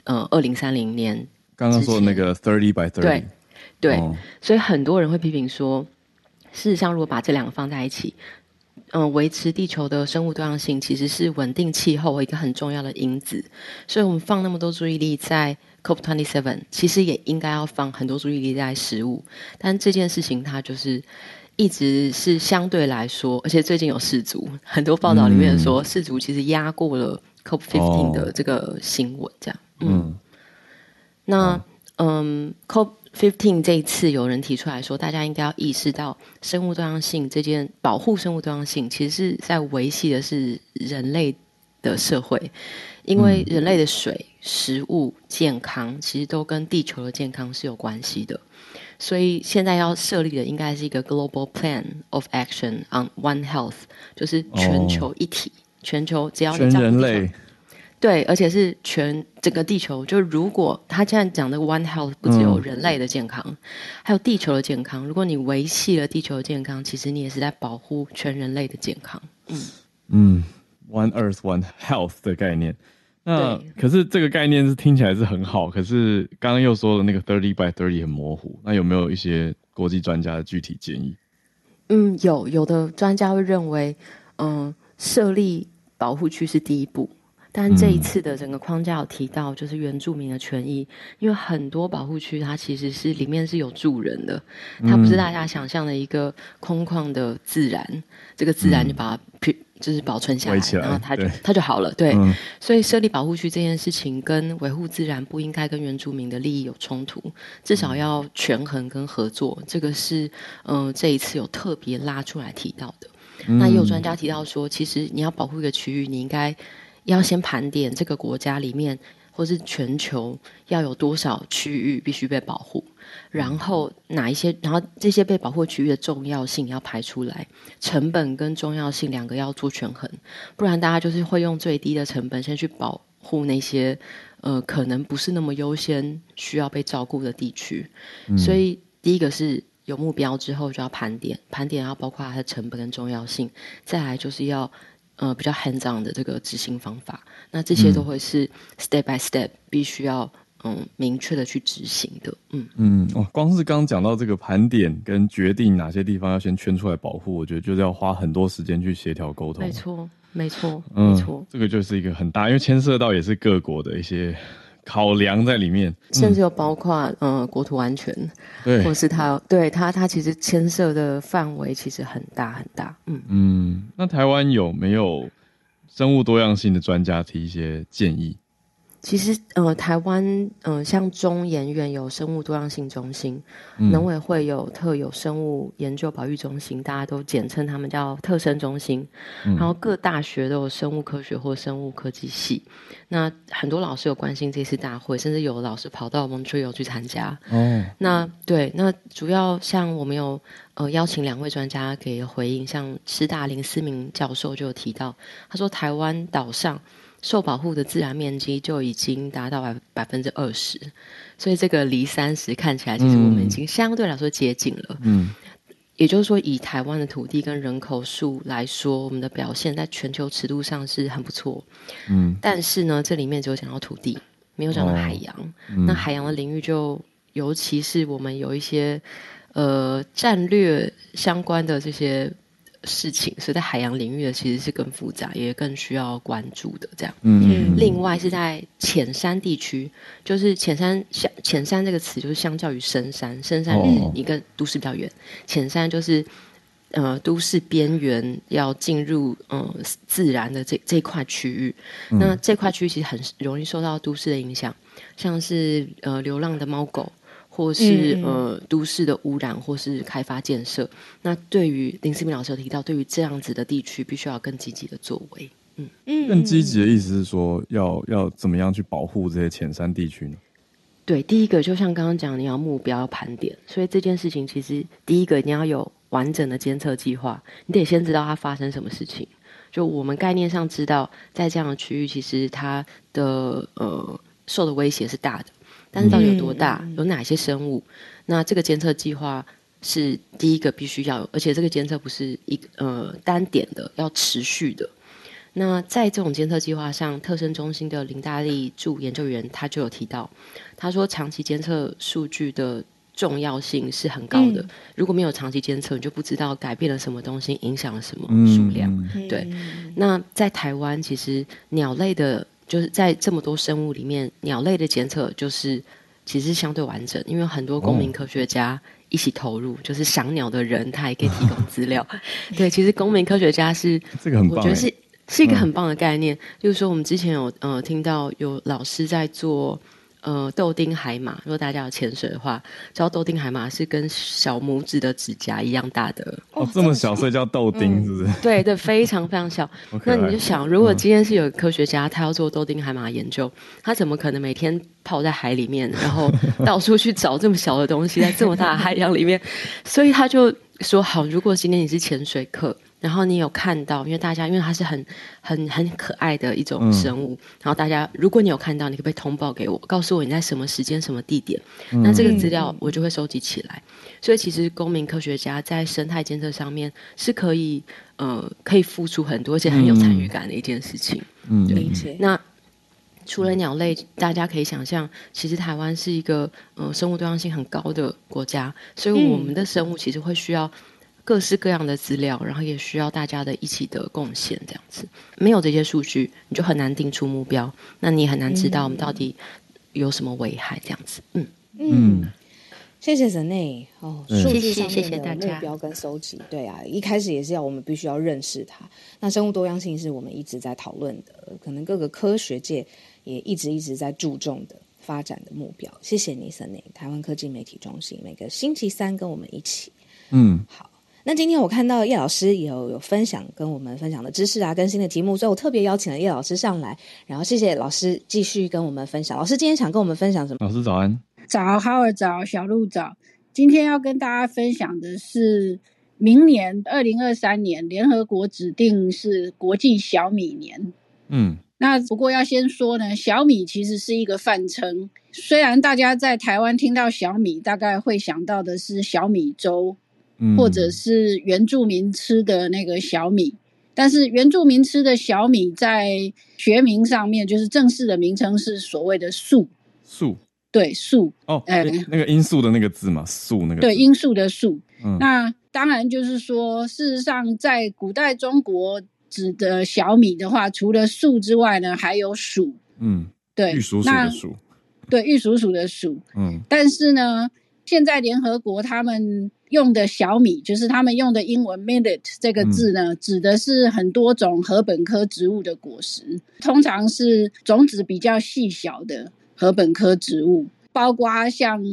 呃，二零三零年刚刚说的那个 thirty by thirty，对对，哦、所以很多人会批评说，事实上如果把这两个放在一起，嗯、呃，维持地球的生物多样性其实是稳定气候一个很重要的因子，所以我们放那么多注意力在 COP twenty seven，其实也应该要放很多注意力在食物，但这件事情它就是。一直是相对来说，而且最近有世足，很多报道里面说、嗯、世足其实压过了 COP fifteen 的这个新闻，这样。嗯，嗯。那嗯，COP fifteen 这一次有人提出来说，大家应该要意识到生物多样性这件保护生物多样性，其实是在维系的是人类的社会，因为人类的水、食物、健康，其实都跟地球的健康是有关系的。所以现在要设立的应该是一个 Global Plan of Action on One Health，就是全球一体，哦、全球只要人类，对，而且是全整个地球。就如果他现在讲的 One Health 不只有人类的健康，嗯、还有地球的健康。如果你维系了地球的健康，其实你也是在保护全人类的健康。嗯嗯，One Earth One Health 的概念。那可是这个概念是听起来是很好，可是刚刚又说的那个 thirty by thirty 很模糊，那有没有一些国际专家的具体建议？嗯，有有的专家会认为，嗯，设立保护区是第一步，但这一次的整个框架有提到就是原住民的权益，因为很多保护区它其实是里面是有住人的，它不是大家想象的一个空旷的自然，这个自然就把它就是保存下来，然后它就对它就好了。对，嗯所以设立保护区这件事情跟维护自然不应该跟原住民的利益有冲突，至少要权衡跟合作。这个是嗯、呃、这一次有特别拉出来提到的。那也有专家提到说，其实你要保护一个区域，你应该要先盘点这个国家里面或是全球要有多少区域必须被保护。然后哪一些，然后这些被保护区域的重要性要排出来，成本跟重要性两个要做权衡，不然大家就是会用最低的成本先去保护那些呃可能不是那么优先需要被照顾的地区。嗯、所以第一个是有目标之后就要盘点，盘点要包括它的成本跟重要性，再来就是要呃比较 hands on 的这个执行方法，那这些都会是 step by step 必须要。嗯，明确的去执行的，嗯。嗯，哦，光是刚刚讲到这个盘点跟决定哪些地方要先圈出来保护，我觉得就是要花很多时间去协调沟通。没错，没错，嗯、没错，这个就是一个很大，因为牵涉到也是各国的一些考量在里面，甚至有包括嗯、呃、国土安全，对，或是它对它它其实牵涉的范围其实很大很大，嗯。嗯，那台湾有没有生物多样性的专家提一些建议？其实，呃，台湾，嗯、呃，像中研院有生物多样性中心，嗯、农委会有特有生物研究保育中心，大家都简称他们叫特生中心。嗯、然后各大学都有生物科学或生物科技系。那很多老师有关心这次大会，甚至有老师跑到 Montreal 去参加。哦，那对，那主要像我们有呃邀请两位专家给回应，像师大林思明教授就有提到，他说台湾岛上。受保护的自然面积就已经达到百百分之二十，所以这个离三十看起来，其实我们已经相对来说接近了。嗯，也就是说，以台湾的土地跟人口数来说，我们的表现在全球尺度上是很不错。嗯，但是呢，这里面只有讲到土地，没有讲到海洋。哦嗯、那海洋的领域就，尤其是我们有一些呃战略相关的这些。事情，所以在海洋领域的其实是更复杂，也更需要关注的。这样，嗯，另外是在浅山地区，就是浅山相浅山这个词，就是相较于深山，深山离一个都市比较远，浅、哦、山就是呃都市边缘要进入嗯、呃、自然的这这块区域。嗯、那这块区域其实很容易受到都市的影响，像是呃流浪的猫狗。或是呃都市的污染，或是开发建设，那对于林思明老师有提到，对于这样子的地区，必须要更积极的作为。嗯嗯，更积极的意思是说，要要怎么样去保护这些浅山地区呢？对，第一个就像刚刚讲，你要目标要盘点，所以这件事情其实第一个你要有完整的监测计划，你得先知道它发生什么事情。就我们概念上知道，在这样的区域，其实它的呃受的威胁是大的。但是到底有多大？嗯、有哪些生物？那这个监测计划是第一个必须要有，而且这个监测不是一个呃单点的，要持续的。那在这种监测计划上，特生中心的林大力助研究员他就有提到，他说长期监测数据的重要性是很高的。嗯、如果没有长期监测，你就不知道改变了什么东西，影响了什么数量。嗯、对。那在台湾，其实鸟类的。就是在这么多生物里面，鸟类的检测就是其实相对完整，因为很多公民科学家一起投入，哦、就是赏鸟的人他也可以提供资料。对，其实公民科学家是 这个很棒，我觉得是是一个很棒的概念。嗯、就是说，我们之前有呃听到有老师在做。呃，豆丁海马，如果大家有潜水的话，知道豆丁海马是跟小拇指的指甲一样大的。哦，这么小，所以叫豆丁，是不是？嗯、对对，非常非常小。那你就想，如果今天是有科学家，他要做豆丁海马研究，他怎么可能每天泡在海里面，然后 到处去找这么小的东西，在这么大的海洋里面？所以他就说：好，如果今天你是潜水客。然后你有看到，因为大家因为它是很很很可爱的一种生物，嗯、然后大家如果你有看到，你可不可以通报给我，告诉我你在什么时间、什么地点？嗯、那这个资料我就会收集起来。所以其实公民科学家在生态监测上面是可以呃可以付出很多，而且很有参与感的一件事情。嗯，对。嗯、那除了鸟类，大家可以想象，其实台湾是一个呃生物多样性很高的国家，所以我们的生物其实会需要。各式各样的资料，然后也需要大家的一起的贡献，这样子。没有这些数据，你就很难定出目标，那你很难知道我们到底有什么危害，这样子。嗯嗯。谢谢神内哦，嗯、数据上面的目标跟收集，对啊，一开始也是要我们必须要认识它。那生物多样性是我们一直在讨论的，可能各个科学界也一直一直在注重的发展的目标。谢谢你，神内，台湾科技媒体中心，每个星期三跟我们一起。嗯，好。那今天我看到叶老师有有分享跟我们分享的知识啊，更新的题目，所以我特别邀请了叶老师上来，然后谢谢老师继续跟我们分享。老师今天想跟我们分享什么？老师早安。早，好儿早，小鹿早。今天要跟大家分享的是，明年二零二三年，联合国指定是国际小米年。嗯，那不过要先说呢，小米其实是一个泛称。虽然大家在台湾听到小米，大概会想到的是小米粥，嗯，或者是原住民吃的那个小米。但是原住民吃的小米，在学名上面，就是正式的名称是所谓的粟。粟。对，粟哦，哎、欸，那个罂粟的那个字嘛，粟那个对，罂粟的粟。嗯，那当然就是说，事实上，在古代中国指的小米的话，除了粟之外呢，还有黍。嗯，对，玉蜀黍的黍。对，玉蜀黍的黍。嗯，但是呢，现在联合国他们用的小米，就是他们用的英文 millet 这个字呢，嗯、指的是很多种禾本科植物的果实，通常是种子比较细小的。禾本科植物，包括像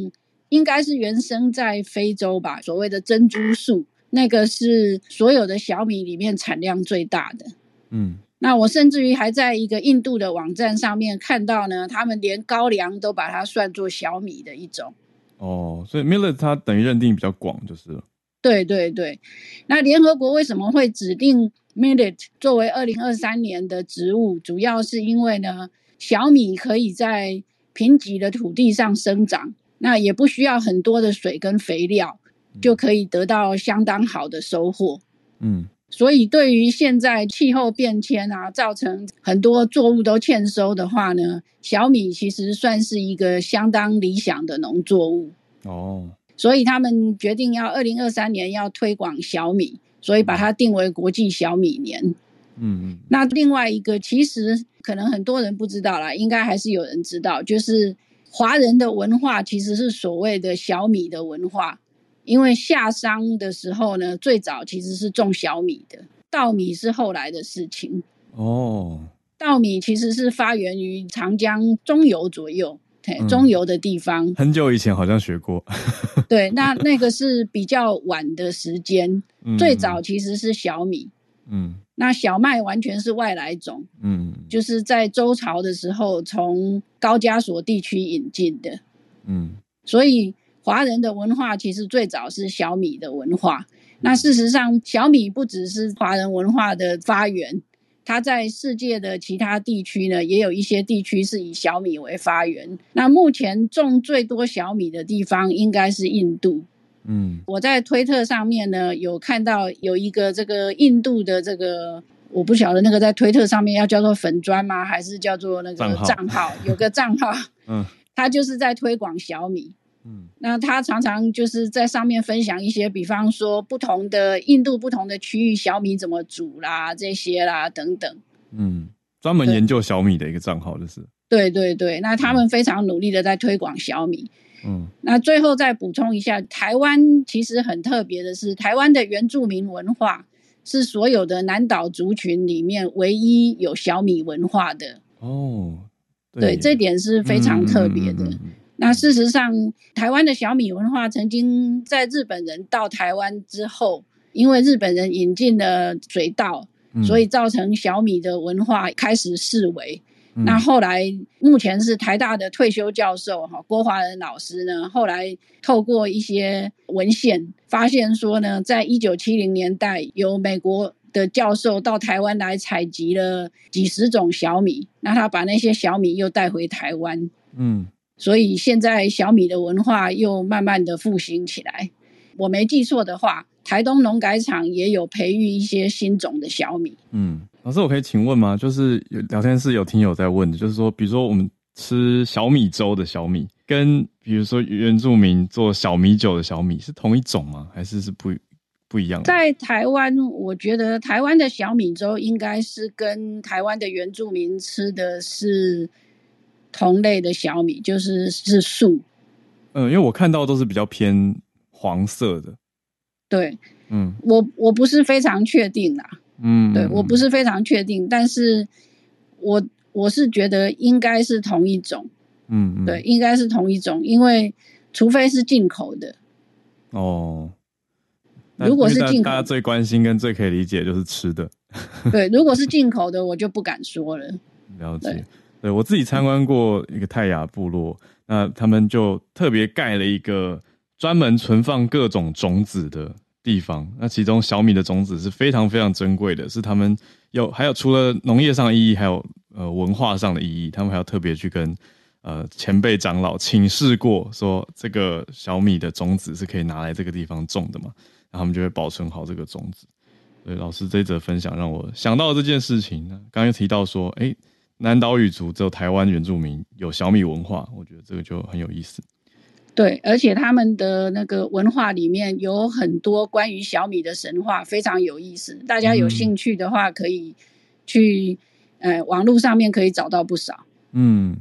应该是原生在非洲吧，所谓的珍珠树，那个是所有的小米里面产量最大的。嗯，那我甚至于还在一个印度的网站上面看到呢，他们连高粱都把它算作小米的一种。哦，所以 millet 它等于认定比较广就是了。对对对，那联合国为什么会指定 millet 作为二零二三年的植物？主要是因为呢，小米可以在贫瘠的土地上生长，那也不需要很多的水跟肥料，就可以得到相当好的收获。嗯，所以对于现在气候变迁啊，造成很多作物都欠收的话呢，小米其实算是一个相当理想的农作物。哦，所以他们决定要二零二三年要推广小米，所以把它定为国际小米年。嗯嗯，那另外一个其实。可能很多人不知道啦，应该还是有人知道，就是华人的文化其实是所谓的小米的文化，因为夏商的时候呢，最早其实是种小米的，稻米是后来的事情。哦，稻米其实是发源于长江中游左右，嗯、中游的地方。很久以前好像学过。对，那那个是比较晚的时间，嗯、最早其实是小米。嗯。那小麦完全是外来种，嗯，就是在周朝的时候从高加索地区引进的，嗯，所以华人的文化其实最早是小米的文化。那事实上，小米不只是华人文化的发源，它在世界的其他地区呢，也有一些地区是以小米为发源。那目前种最多小米的地方应该是印度。嗯，我在推特上面呢，有看到有一个这个印度的这个，我不晓得那个在推特上面要叫做粉砖吗，还是叫做那个账号？有个账号，嗯，他就是在推广小米，嗯，那他常常就是在上面分享一些，比方说不同的印度不同的区域小米怎么煮啦，这些啦等等，嗯，专门研究小米的一个账号就是，对对对，那他们非常努力的在推广小米。嗯，那最后再补充一下，台湾其实很特别的是，台湾的原住民文化是所有的南岛族群里面唯一有小米文化的。哦，对，对，这点是非常特别的。嗯嗯嗯嗯嗯、那事实上，台湾的小米文化曾经在日本人到台湾之后，因为日本人引进了水稻，嗯、所以造成小米的文化开始式微。嗯、那后来，目前是台大的退休教授哈郭华仁老师呢，后来透过一些文献发现说呢，在一九七零年代，有美国的教授到台湾来采集了几十种小米，那他把那些小米又带回台湾，嗯，所以现在小米的文化又慢慢的复兴起来。我没记错的话，台东农改场也有培育一些新种的小米，嗯。老师，我可以请问吗？就是有聊天室有听友在问的，就是说，比如说我们吃小米粥的小米，跟比如说原住民做小米酒的小米是同一种吗？还是是不不一样的？在台湾，我觉得台湾的小米粥应该是跟台湾的原住民吃的是同类的小米，就是是素。嗯，因为我看到都是比较偏黄色的。对，嗯，我我不是非常确定啦。嗯，对，我不是非常确定，但是我我是觉得应该是同一种。嗯，对，应该是同一种，因为除非是进口的。哦。如果是进口，大家最关心跟最可以理解就是吃的。对，如果是进口的，我就不敢说了。了解。对，我自己参观过一个泰雅部落，那他们就特别盖了一个专门存放各种种子的地方。那其中小米的种子是非常非常珍贵的，是他们有还有除了农业上的意义，还有呃文化上的意义。他们还要特别去跟呃前辈长老请示过，说这个小米的种子是可以拿来这个地方种的嘛？然后他们就会保存好这个种子。对，老师这一则分享让我想到这件事情。刚刚又提到说，哎，南岛语族只有台湾原住民有小米文化，我觉得这个就很有意思。对，而且他们的那个文化里面有很多关于小米的神话，非常有意思。大家有兴趣的话，可以去、嗯、呃网络上面可以找到不少。嗯，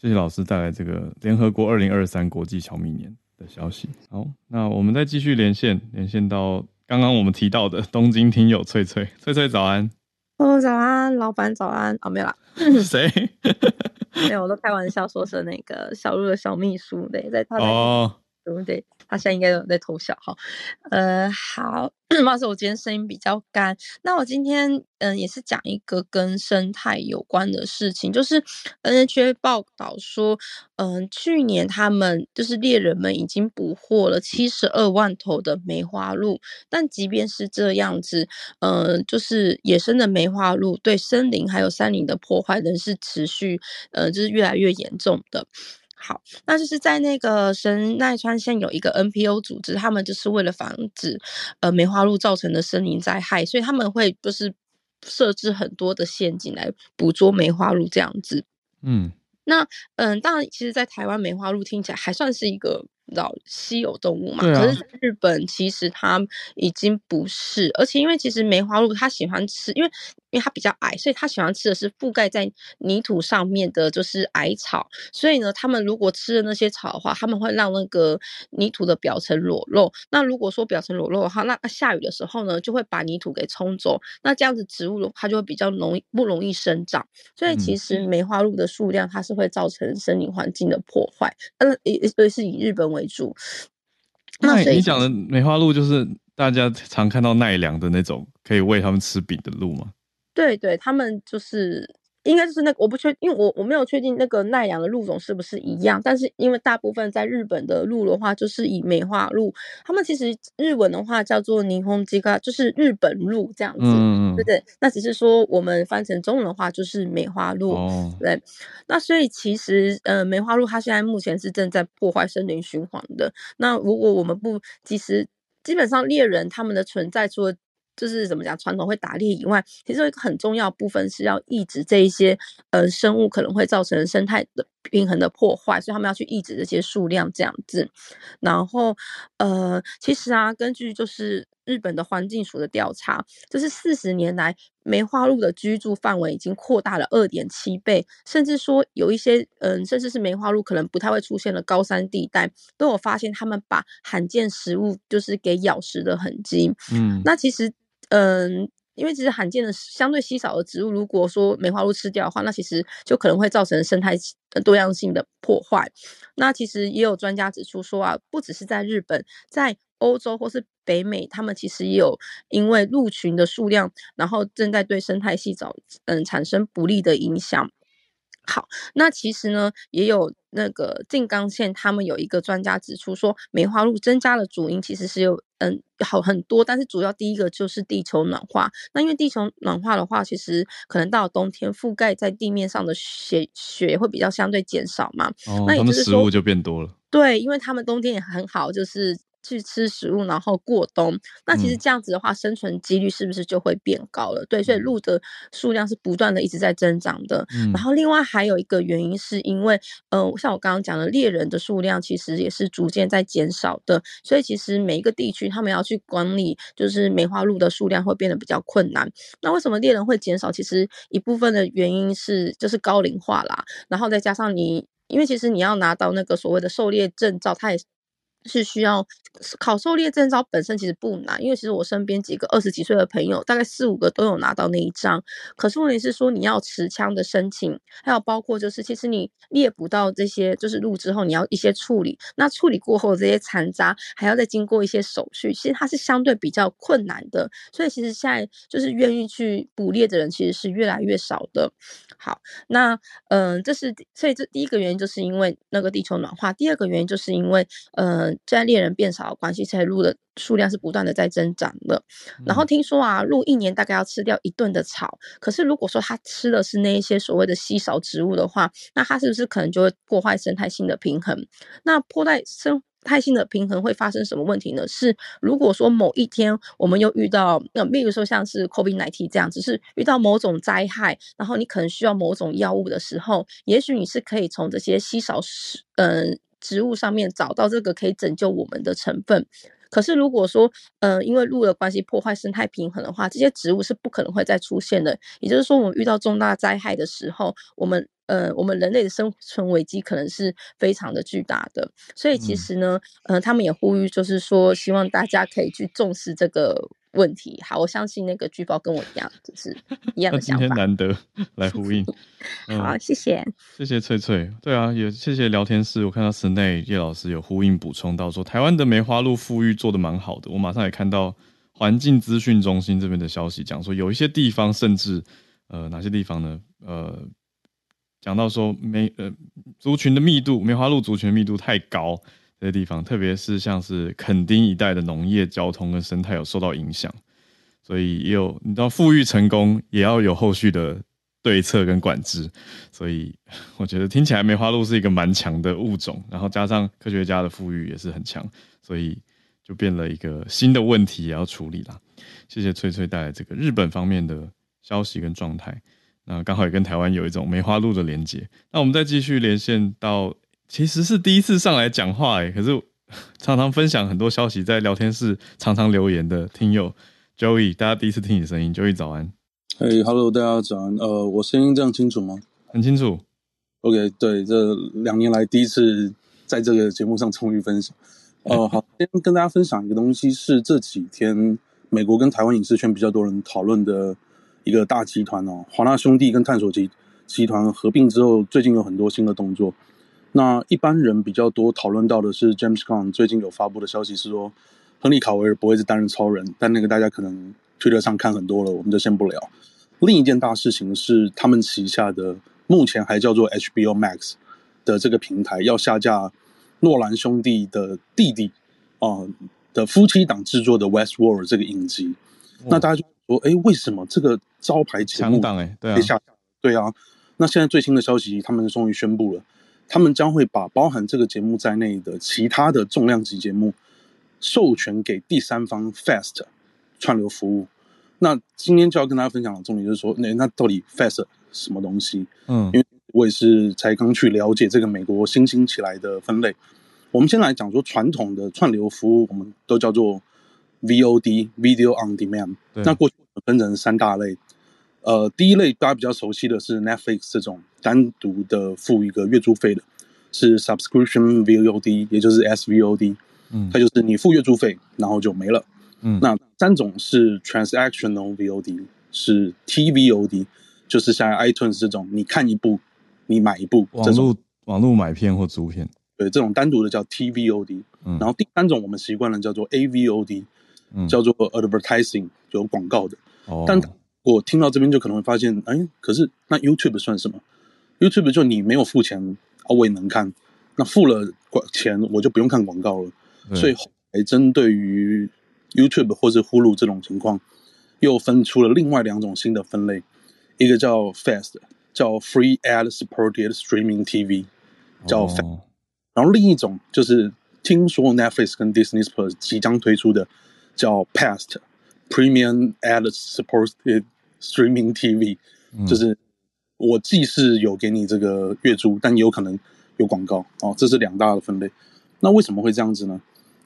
谢谢老师带来这个联合国二零二三国际小米年的消息。好，那我们再继续连线，连线到。刚刚我们提到的东京听友翠翠，翠翠早安。哦，早安，老板早安。哦，没有啦。谁？没有，我都开玩笑说是那个小鹿的小秘书，对，在他哦，对不对？他现在应该有在偷笑哈。呃，好。不好意思，我今天声音比较干。那我今天嗯、也是讲一个跟生态有关的事情，就是 NHA 报道说，嗯、去年他们就是猎人们已经捕获了七十二万头的梅花鹿，但即便是这样子，嗯、就是野生的梅花鹿对森林还有山林的破坏仍是持续，呃，就是越来越严重的。好，那就是在那个神奈川县有一个 NPO 组织，他们就是为了防止呃梅花鹿造成的森林灾害，所以他们会就是设置很多的陷阱来捕捉梅花鹿这样子。嗯，那嗯，当然，其实，在台湾梅花鹿听起来还算是一个。老稀有动物嘛，啊、可是在日本其实它已经不是，而且因为其实梅花鹿它喜欢吃，因为因为它比较矮，所以它喜欢吃的是覆盖在泥土上面的，就是矮草。所以呢，他们如果吃了那些草的话，他们会让那个泥土的表层裸露。那如果说表层裸露的话，那下雨的时候呢，就会把泥土给冲走。那这样子植物它就会比较容易不容易生长。所以其实梅花鹿的数量它是会造成森林环境的破坏。嗯，也也是以日本为主。那你讲的梅花鹿就是大家常看到奈良的那种可以喂他们吃饼的鹿吗？对对，他们就是。应该就是那个，我不确，因为我我没有确定那个奈良的鹿种是不是一样，但是因为大部分在日本的鹿的话，就是以梅花鹿，他们其实日文的话叫做霓虹吉嘎，就是日本鹿这样子，嗯、对不对？那只是说我们翻成中文的话就是梅花鹿，哦、对。那所以其实呃梅花鹿它现在目前是正在破坏森林循环的。那如果我们不及时，基本上猎人他们的存在除了就是怎么讲，传统会打猎以外，其实有一个很重要的部分是要抑制这一些呃生物可能会造成生态的平衡的破坏，所以他们要去抑制这些数量这样子。然后呃，其实啊，根据就是日本的环境署的调查，就是四十年来梅花鹿的居住范围已经扩大了二点七倍，甚至说有一些嗯、呃，甚至是梅花鹿可能不太会出现的高山地带，都有发现他们把罕见食物就是给咬食的痕迹。嗯，那其实。嗯，因为其实罕见的、相对稀少的植物，如果说梅花鹿吃掉的话，那其实就可能会造成生态多样性的破坏。那其实也有专家指出说啊，不只是在日本，在欧洲或是北美，他们其实也有因为鹿群的数量，然后正在对生态系统嗯产生不利的影响。好，那其实呢，也有那个静冈县，他们有一个专家指出说，梅花鹿增加的主因其实是有嗯好很多，但是主要第一个就是地球暖化。那因为地球暖化的话，其实可能到了冬天，覆盖在地面上的雪雪会比较相对减少嘛。哦，那也就是说，食物就变多了。对，因为他们冬天也很好，就是。去吃食物，然后过冬。那其实这样子的话，嗯、生存几率是不是就会变高了？对，所以鹿的数量是不断的一直在增长的。嗯、然后另外还有一个原因，是因为，呃，像我刚刚讲的，猎人的数量其实也是逐渐在减少的。所以其实每一个地区，他们要去管理，就是梅花鹿的数量会变得比较困难。那为什么猎人会减少？其实一部分的原因是就是高龄化啦，然后再加上你。因为其实你要拿到那个所谓的狩猎证照，它也是需要考狩猎证照本身其实不难，因为其实我身边几个二十几岁的朋友，大概四五个都有拿到那一张。可是问题是说，你要持枪的申请，还有包括就是，其实你猎捕到这些就是鹿之后，你要一些处理，那处理过后这些残渣还要再经过一些手续，其实它是相对比较困难的。所以其实现在就是愿意去捕猎的人其实是越来越少的。好，那嗯、这是所以这第一个原因就是因为那个地球暖化，第二个原因就是因为嗯。呃在猎人变少的关系，现在鹿的数量是不断的在增长的。然后听说啊，鹿一年大概要吃掉一顿的草。可是如果说它吃的是那一些所谓的稀少植物的话，那它是不是可能就会破坏生态性的平衡？那破坏生态性的平衡会发生什么问题呢？是如果说某一天我们又遇到，那比如说像是 COVID-19 这样，只是遇到某种灾害，然后你可能需要某种药物的时候，也许你是可以从这些稀少食，嗯、呃。植物上面找到这个可以拯救我们的成分，可是如果说，呃，因为鹿的关系破坏生态平衡的话，这些植物是不可能会再出现的。也就是说，我们遇到重大灾害的时候，我们，呃，我们人类的生存危机可能是非常的巨大的。所以其实呢，嗯、呃，他们也呼吁，就是说，希望大家可以去重视这个。问题好，我相信那个巨宝跟我一样，就是一样的想法。今天难得 来呼应，嗯、好，谢谢，谢谢翠翠。对啊，也谢谢聊天室。我看到室内叶老师有呼应补充到说，台湾的梅花鹿复育做的蛮好的。我马上也看到环境资讯中心这边的消息，讲说有一些地方甚至呃哪些地方呢？呃，讲到说梅呃族群的密度，梅花鹿族群的密度太高。这些地方，特别是像是垦丁一带的农业、交通跟生态有受到影响，所以也有你知道，复育成功也要有后续的对策跟管制。所以我觉得听起来梅花鹿是一个蛮强的物种，然后加上科学家的复育也是很强，所以就变了一个新的问题也要处理啦。谢谢翠翠带来这个日本方面的消息跟状态，那刚好也跟台湾有一种梅花鹿的连接。那我们再继续连线到。其实是第一次上来讲话诶，可是常常分享很多消息，在聊天室常常留言的听友 Joey，大家第一次听你的声音，Joey 早安。嘿，Hello，大家早安。呃，我声音这样清楚吗？很清楚。OK，对，这两年来第一次在这个节目上参与分享。呃，好，先跟大家分享一个东西，是这几天美国跟台湾影视圈比较多人讨论的一个大集团哦，华纳兄弟跟探索集集团合并之后，最近有很多新的动作。那一般人比较多讨论到的是 James Gunn 最近有发布的消息是说，亨利卡维尔不会是担任超人，但那个大家可能推特上看很多了，我们就先不聊。另一件大事情是，他们旗下的目前还叫做 HBO Max 的这个平台要下架诺兰兄弟的弟弟啊、呃、的夫妻档制作的 Westworld 这个影集。哦、那大家就说，哎，为什么这个招牌节目强档哎，对啊，对啊。那现在最新的消息，他们终于宣布了。他们将会把包含这个节目在内的其他的重量级节目授权给第三方 Fast 串流服务。那今天就要跟大家分享的重点就是说，那那到底 Fast 什么东西？嗯，因为我也是才刚去了解这个美国新兴起来的分类。我们先来讲说传统的串流服务，我们都叫做 VOD（Video on Demand）。对那过去分成三大类。呃，第一类大家比较熟悉的是 Netflix 这种单独的付一个月租费的，是 Subscription VOD，也就是 SVOD，嗯，它就是你付月租费，然后就没了，嗯，那三种是 Transactional VOD，是 TVOD，就是像 iTunes 这种，你看一部，你买一部，网络网络买片或租片，对，这种单独的叫 TVOD，嗯，然后第三种我们习惯了叫做 AVOD，嗯，叫做 Advertising，有广告的，哦，但。我听到这边就可能会发现，哎，可是那 YouTube 算什么？YouTube 就你没有付钱啊，我也能看。那付了广钱，我就不用看广告了。所以后来针对于 YouTube 或是 Hulu 这种情况，又分出了另外两种新的分类，一个叫 FAST，叫 Free Ad Supported Streaming TV，叫 FAST。哦、然后另一种就是听说 Netflix 跟 Disney Plus 即将推出的，叫 PAST Premium Ad Supported。Streaming TV，就是我既是有给你这个月租，但也有可能有广告哦，这是两大的分类。那为什么会这样子呢？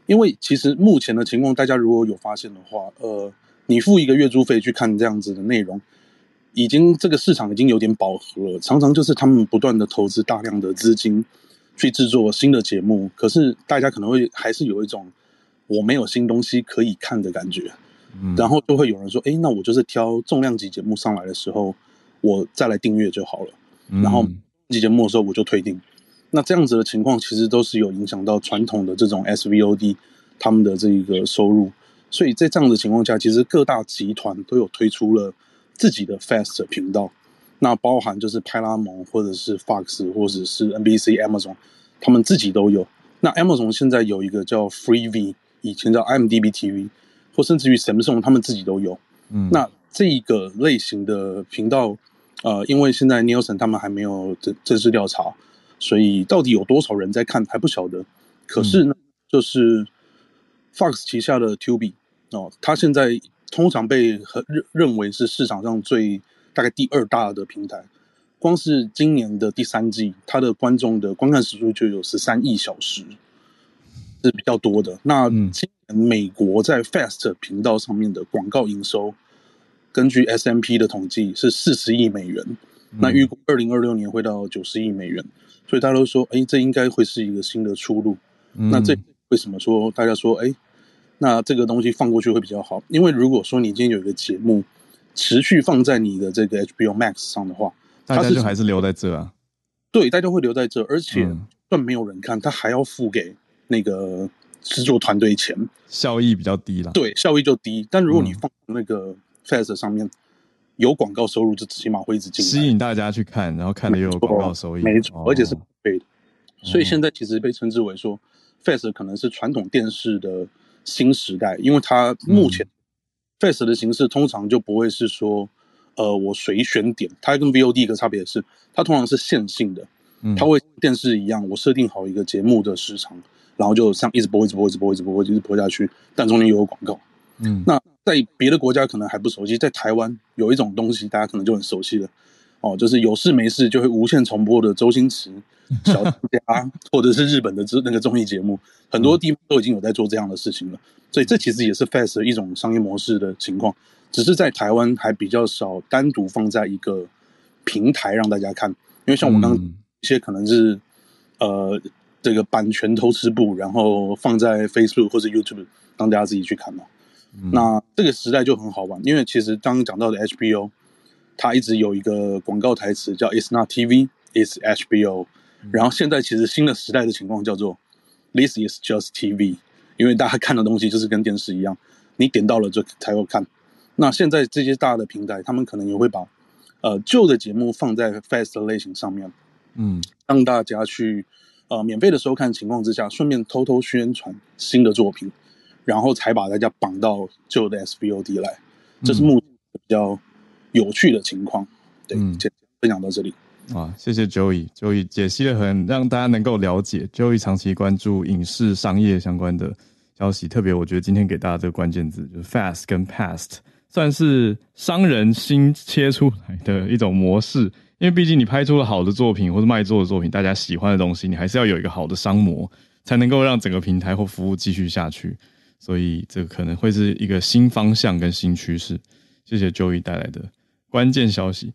因为其实目前的情况，大家如果有发现的话，呃，你付一个月租费去看这样子的内容，已经这个市场已经有点饱和了，常常就是他们不断的投资大量的资金去制作新的节目，可是大家可能会还是有一种我没有新东西可以看的感觉，嗯，然后就会有人说，哎，那我就是挑重量级节目上来的时候，我再来订阅就好了，嗯，然后级节目的时候我就退订，那这样子的情况其实都是有影响到传统的这种 SVOD 他们的这一个收入，所以在这样的情况下，其实各大集团都有推出了。自己的 Fast 频道，那包含就是派拉蒙或者是 Fox 或者是 NBC、Amazon，他们自己都有。那 Amazon 现在有一个叫 Freevee，以前叫 IMDB TV，或甚至于 Samsung 他们自己都有。嗯，那这一个类型的频道，呃，因为现在 Nielsen 他们还没有正正式调查，所以到底有多少人在看还不晓得。可是呢，嗯、就是 Fox 旗下的 Tubi 哦，它现在。通常被认认为是市场上最大概第二大的平台，光是今年的第三季，它的观众的观看时数就有十三亿小时，是比较多的。那今年美国在 Fast 频道上面的广告营收，根据 SMP 的统计是四十亿美元，那预估二零二六年会到九十亿美元，所以大家都说，哎，这应该会是一个新的出路。那这为什么说大家说，哎？那这个东西放过去会比较好，因为如果说你今天有一个节目持续放在你的这个 HBO Max 上的话，大家就还是留在这啊。对，大家会留在这，而且算没有人看，他还要付给那个制作团队钱，效益比较低了。对，效益就低。但如果你放那个 Fast 上面有广告收入，就起码会一直进，吸引大家去看，然后看了又有广告收益，没错，而且是对的。所以现在其实被称之为说，Fast 可能是传统电视的。新时代，因为它目前 Fast 的形式通常就不会是说，呃，我随选点，它跟 VOD 一个差别是，它通常是线性的，它会电视一样，我设定好一个节目的时长，然后就像一直播，一直播，一直播，一直播，一直播下去，但中间又有广告。嗯，那在别的国家可能还不熟悉，在台湾有一种东西，大家可能就很熟悉了。哦，就是有事没事就会无限重播的周星驰、小当家，或者是日本的那个综艺节目，很多地方都已经有在做这样的事情了。所以这其实也是 Fast 的一种商业模式的情况，只是在台湾还比较少单独放在一个平台让大家看。因为像我刚刚一些可能是呃这个版权偷吃部，然后放在 Facebook 或者 YouTube 让大家自己去看嘛。那这个时代就很好玩，因为其实刚刚讲到的 HBO。它一直有一个广告台词叫 "It's not TV, it's HBO"，然后现在其实新的时代的情况叫做 "This is just TV"，因为大家看的东西就是跟电视一样，你点到了就才会看。那现在这些大的平台，他们可能也会把呃旧的节目放在 Fast 类型上面，嗯，让大家去呃免费的收看情况之下，顺便偷偷宣传新的作品，然后才把大家绑到旧的 SVOD 来，这是目前比较。有趣的情况，对，先分享到这里。啊，谢谢 Joey，Joey 解析的很让大家能够了解。Joey 长期关注影视商业相关的消息，特别我觉得今天给大家这个关键字就是 Fast 跟 Past，算是商人新切出来的一种模式。因为毕竟你拍出了好的作品或者卖座的作品，大家喜欢的东西，你还是要有一个好的商模，才能够让整个平台或服务继续下去。所以这个可能会是一个新方向跟新趋势。谢谢 Joey 带来的。关键消息，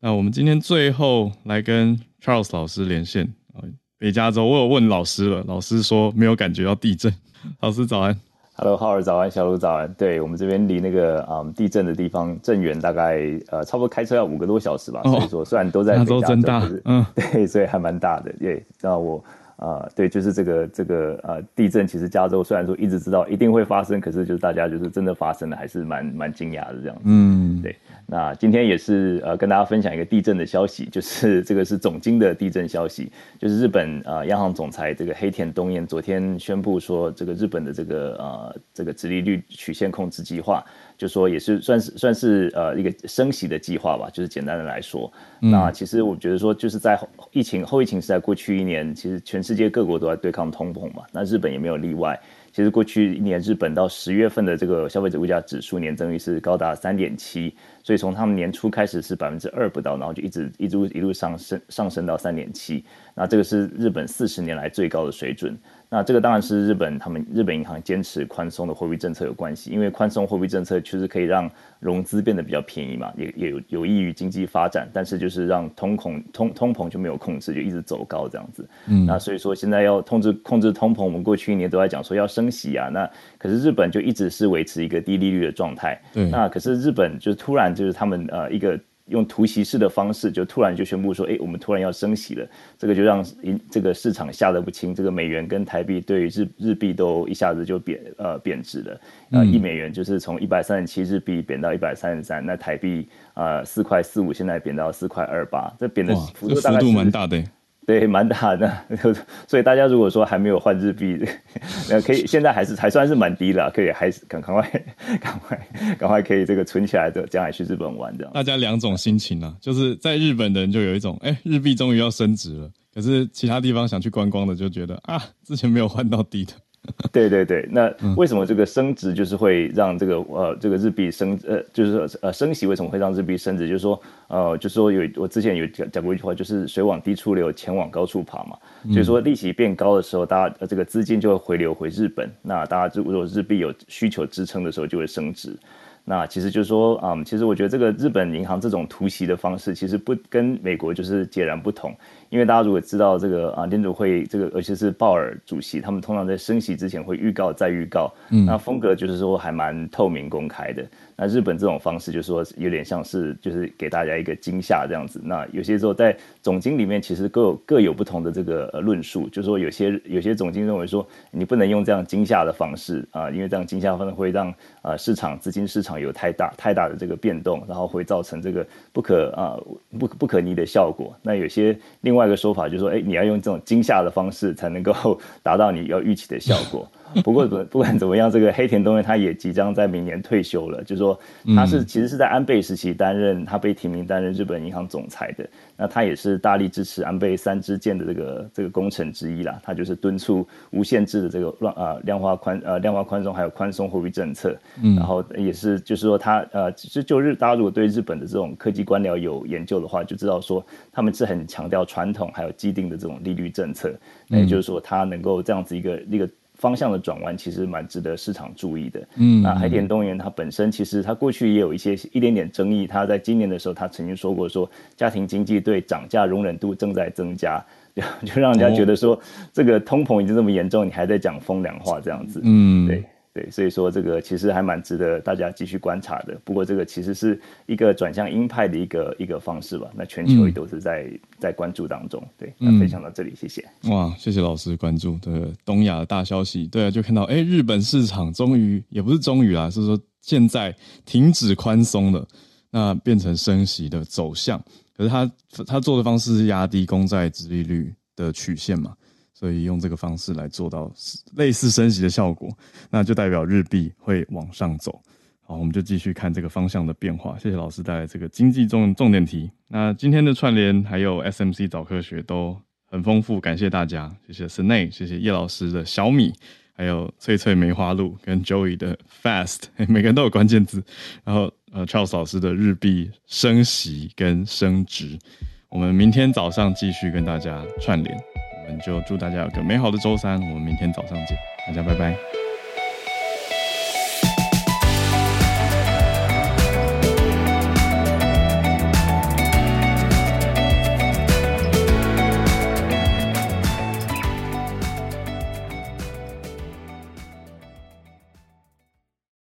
那我们今天最后来跟 Charles 老师连线啊，北加州，我有问老师了，老师说没有感觉到地震。老师早安，Hello，浩尔早安，小卢早安。对，我们这边离那个嗯地震的地方震源大概呃差不多开车要五个多小时吧，所以说虽然都在北加州，真大，嗯，对，所以还蛮大的。对，那我。啊、呃，对，就是这个这个呃，地震其实加州虽然说一直知道一定会发生，可是就是大家就是真的发生了，还是蛮蛮惊讶的这样子。嗯，对。那今天也是呃跟大家分享一个地震的消息，就是这个是总经的地震消息，就是日本呃央行总裁这个黑田东彦昨天宣布说，这个日本的这个呃这个直利率曲线控制计划。就说也是算是算是呃一个升息的计划吧，就是简单的来说，嗯、那其实我觉得说就是在疫情后疫情时代过去一年，其实全世界各国都在对抗通膨嘛，那日本也没有例外。其实过去一年日本到十月份的这个消费者物价指数年增率是高达三点七，所以从他们年初开始是百分之二不到，然后就一直一路一路上升上升到三点七，那这个是日本四十年来最高的水准。那这个当然是日本他们日本银行坚持宽松的货币政策有关系，因为宽松货币政策确实可以让融资变得比较便宜嘛，也也有有益于经济发展，但是就是让通膨通通膨就没有控制，就一直走高这样子。嗯，那所以说现在要控制控制通膨，我们过去一年都在讲说要升息啊，那可是日本就一直是维持一个低利率的状态。对，那可是日本就突然就是他们呃一个。用突袭式的方式，就突然就宣布说，哎，我们突然要升息了，这个就让这个市场吓得不轻，这个美元跟台币对于日日币都一下子就贬呃贬值了，呃一美元就是从一百三十七日币贬到一百三十三，那台币啊四块四五，现在贬到四块二八，这贬的幅度大概是蛮大的。对，蛮大的，所以大家如果说还没有换日币，那可以现在还是还算是蛮低的，可以还是赶赶快 赶快赶快可以这个存起来的，将来去日本玩的。大家两种心情啊，就是在日本的人就有一种，哎，日币终于要升值了，可是其他地方想去观光的就觉得啊，之前没有换到低的。对对对，那为什么这个升值就是会让这个呃这个日币升呃就是说呃升息为什么会让日币升值？就是说呃就是说有我之前有讲讲过一句话，就是水往低处流，钱往高处爬嘛。所以说利息变高的时候，大家这个资金就会回流回日本，那大家如果日币有需求支撑的时候，就会升值。那其实就是说，嗯，其实我觉得这个日本银行这种突袭的方式，其实不跟美国就是截然不同。因为大家如果知道这个啊，联储会这个，而且是鲍尔主席，他们通常在升息之前会预告再预告，嗯，那风格就是说还蛮透明公开的。那日本这种方式就是说有点像是就是给大家一个惊吓这样子。那有些时候在总经里面其实各有各有不同的这个呃论述，就是说有些有些总经认为说你不能用这样惊吓的方式啊，因为这样惊吓方式会让呃市场资金市场有太大太大的这个变动，然后会造成这个不可啊不不可逆的效果。那有些另外一个说法就是说，哎，你要用这种惊吓的方式才能够达到你要预期的效果。不过不不管怎么样，这个黑田东彦他也即将在明年退休了。就是说他是其实是在安倍时期担任，他被提名担任日本银行总裁的。那他也是大力支持安倍三支箭的这个这个工程之一啦。他就是敦促无限制的这个乱啊量化宽呃量化宽松还有宽松货币政策。然后也是就是说他呃就就日大家如果对日本的这种科技官僚有研究的话，就知道说他们是很强调传统还有既定的这种利率政策。那也就是说他能够这样子一个一个。方向的转弯其实蛮值得市场注意的。嗯，那黑田东彦他本身其实它过去也有一些一点点争议。它在今年的时候，它曾经说过说，家庭经济对涨价容忍度正在增加，就就让人家觉得说，这个通膨已经这么严重，你还在讲风凉话这样子。嗯，对。对，所以说这个其实还蛮值得大家继续观察的。不过这个其实是一个转向鹰派的一个一个方式吧。那全球也都是在、嗯、在关注当中。对，那分享到这里，谢谢。哇，谢谢老师关注这个东亚的大消息。对啊，就看到哎，日本市场终于也不是终于啦，是说现在停止宽松了，那变成升息的走向。可是他他做的方式是压低公债殖利率的曲线嘛。所以用这个方式来做到类似升息的效果，那就代表日币会往上走。好，我们就继续看这个方向的变化。谢谢老师带来这个经济重重点题。那今天的串联还有 SMC 早科学都很丰富，感谢大家。谢谢 Snay，谢谢叶老师的小米，还有脆脆梅花鹿跟 Joey 的 Fast，每个人都有关键字。然后呃 Charles 老师的日币升息跟升值。我们明天早上继续跟大家串联。我们就祝大家有个美好的周三，我们明天早上见，大家拜拜。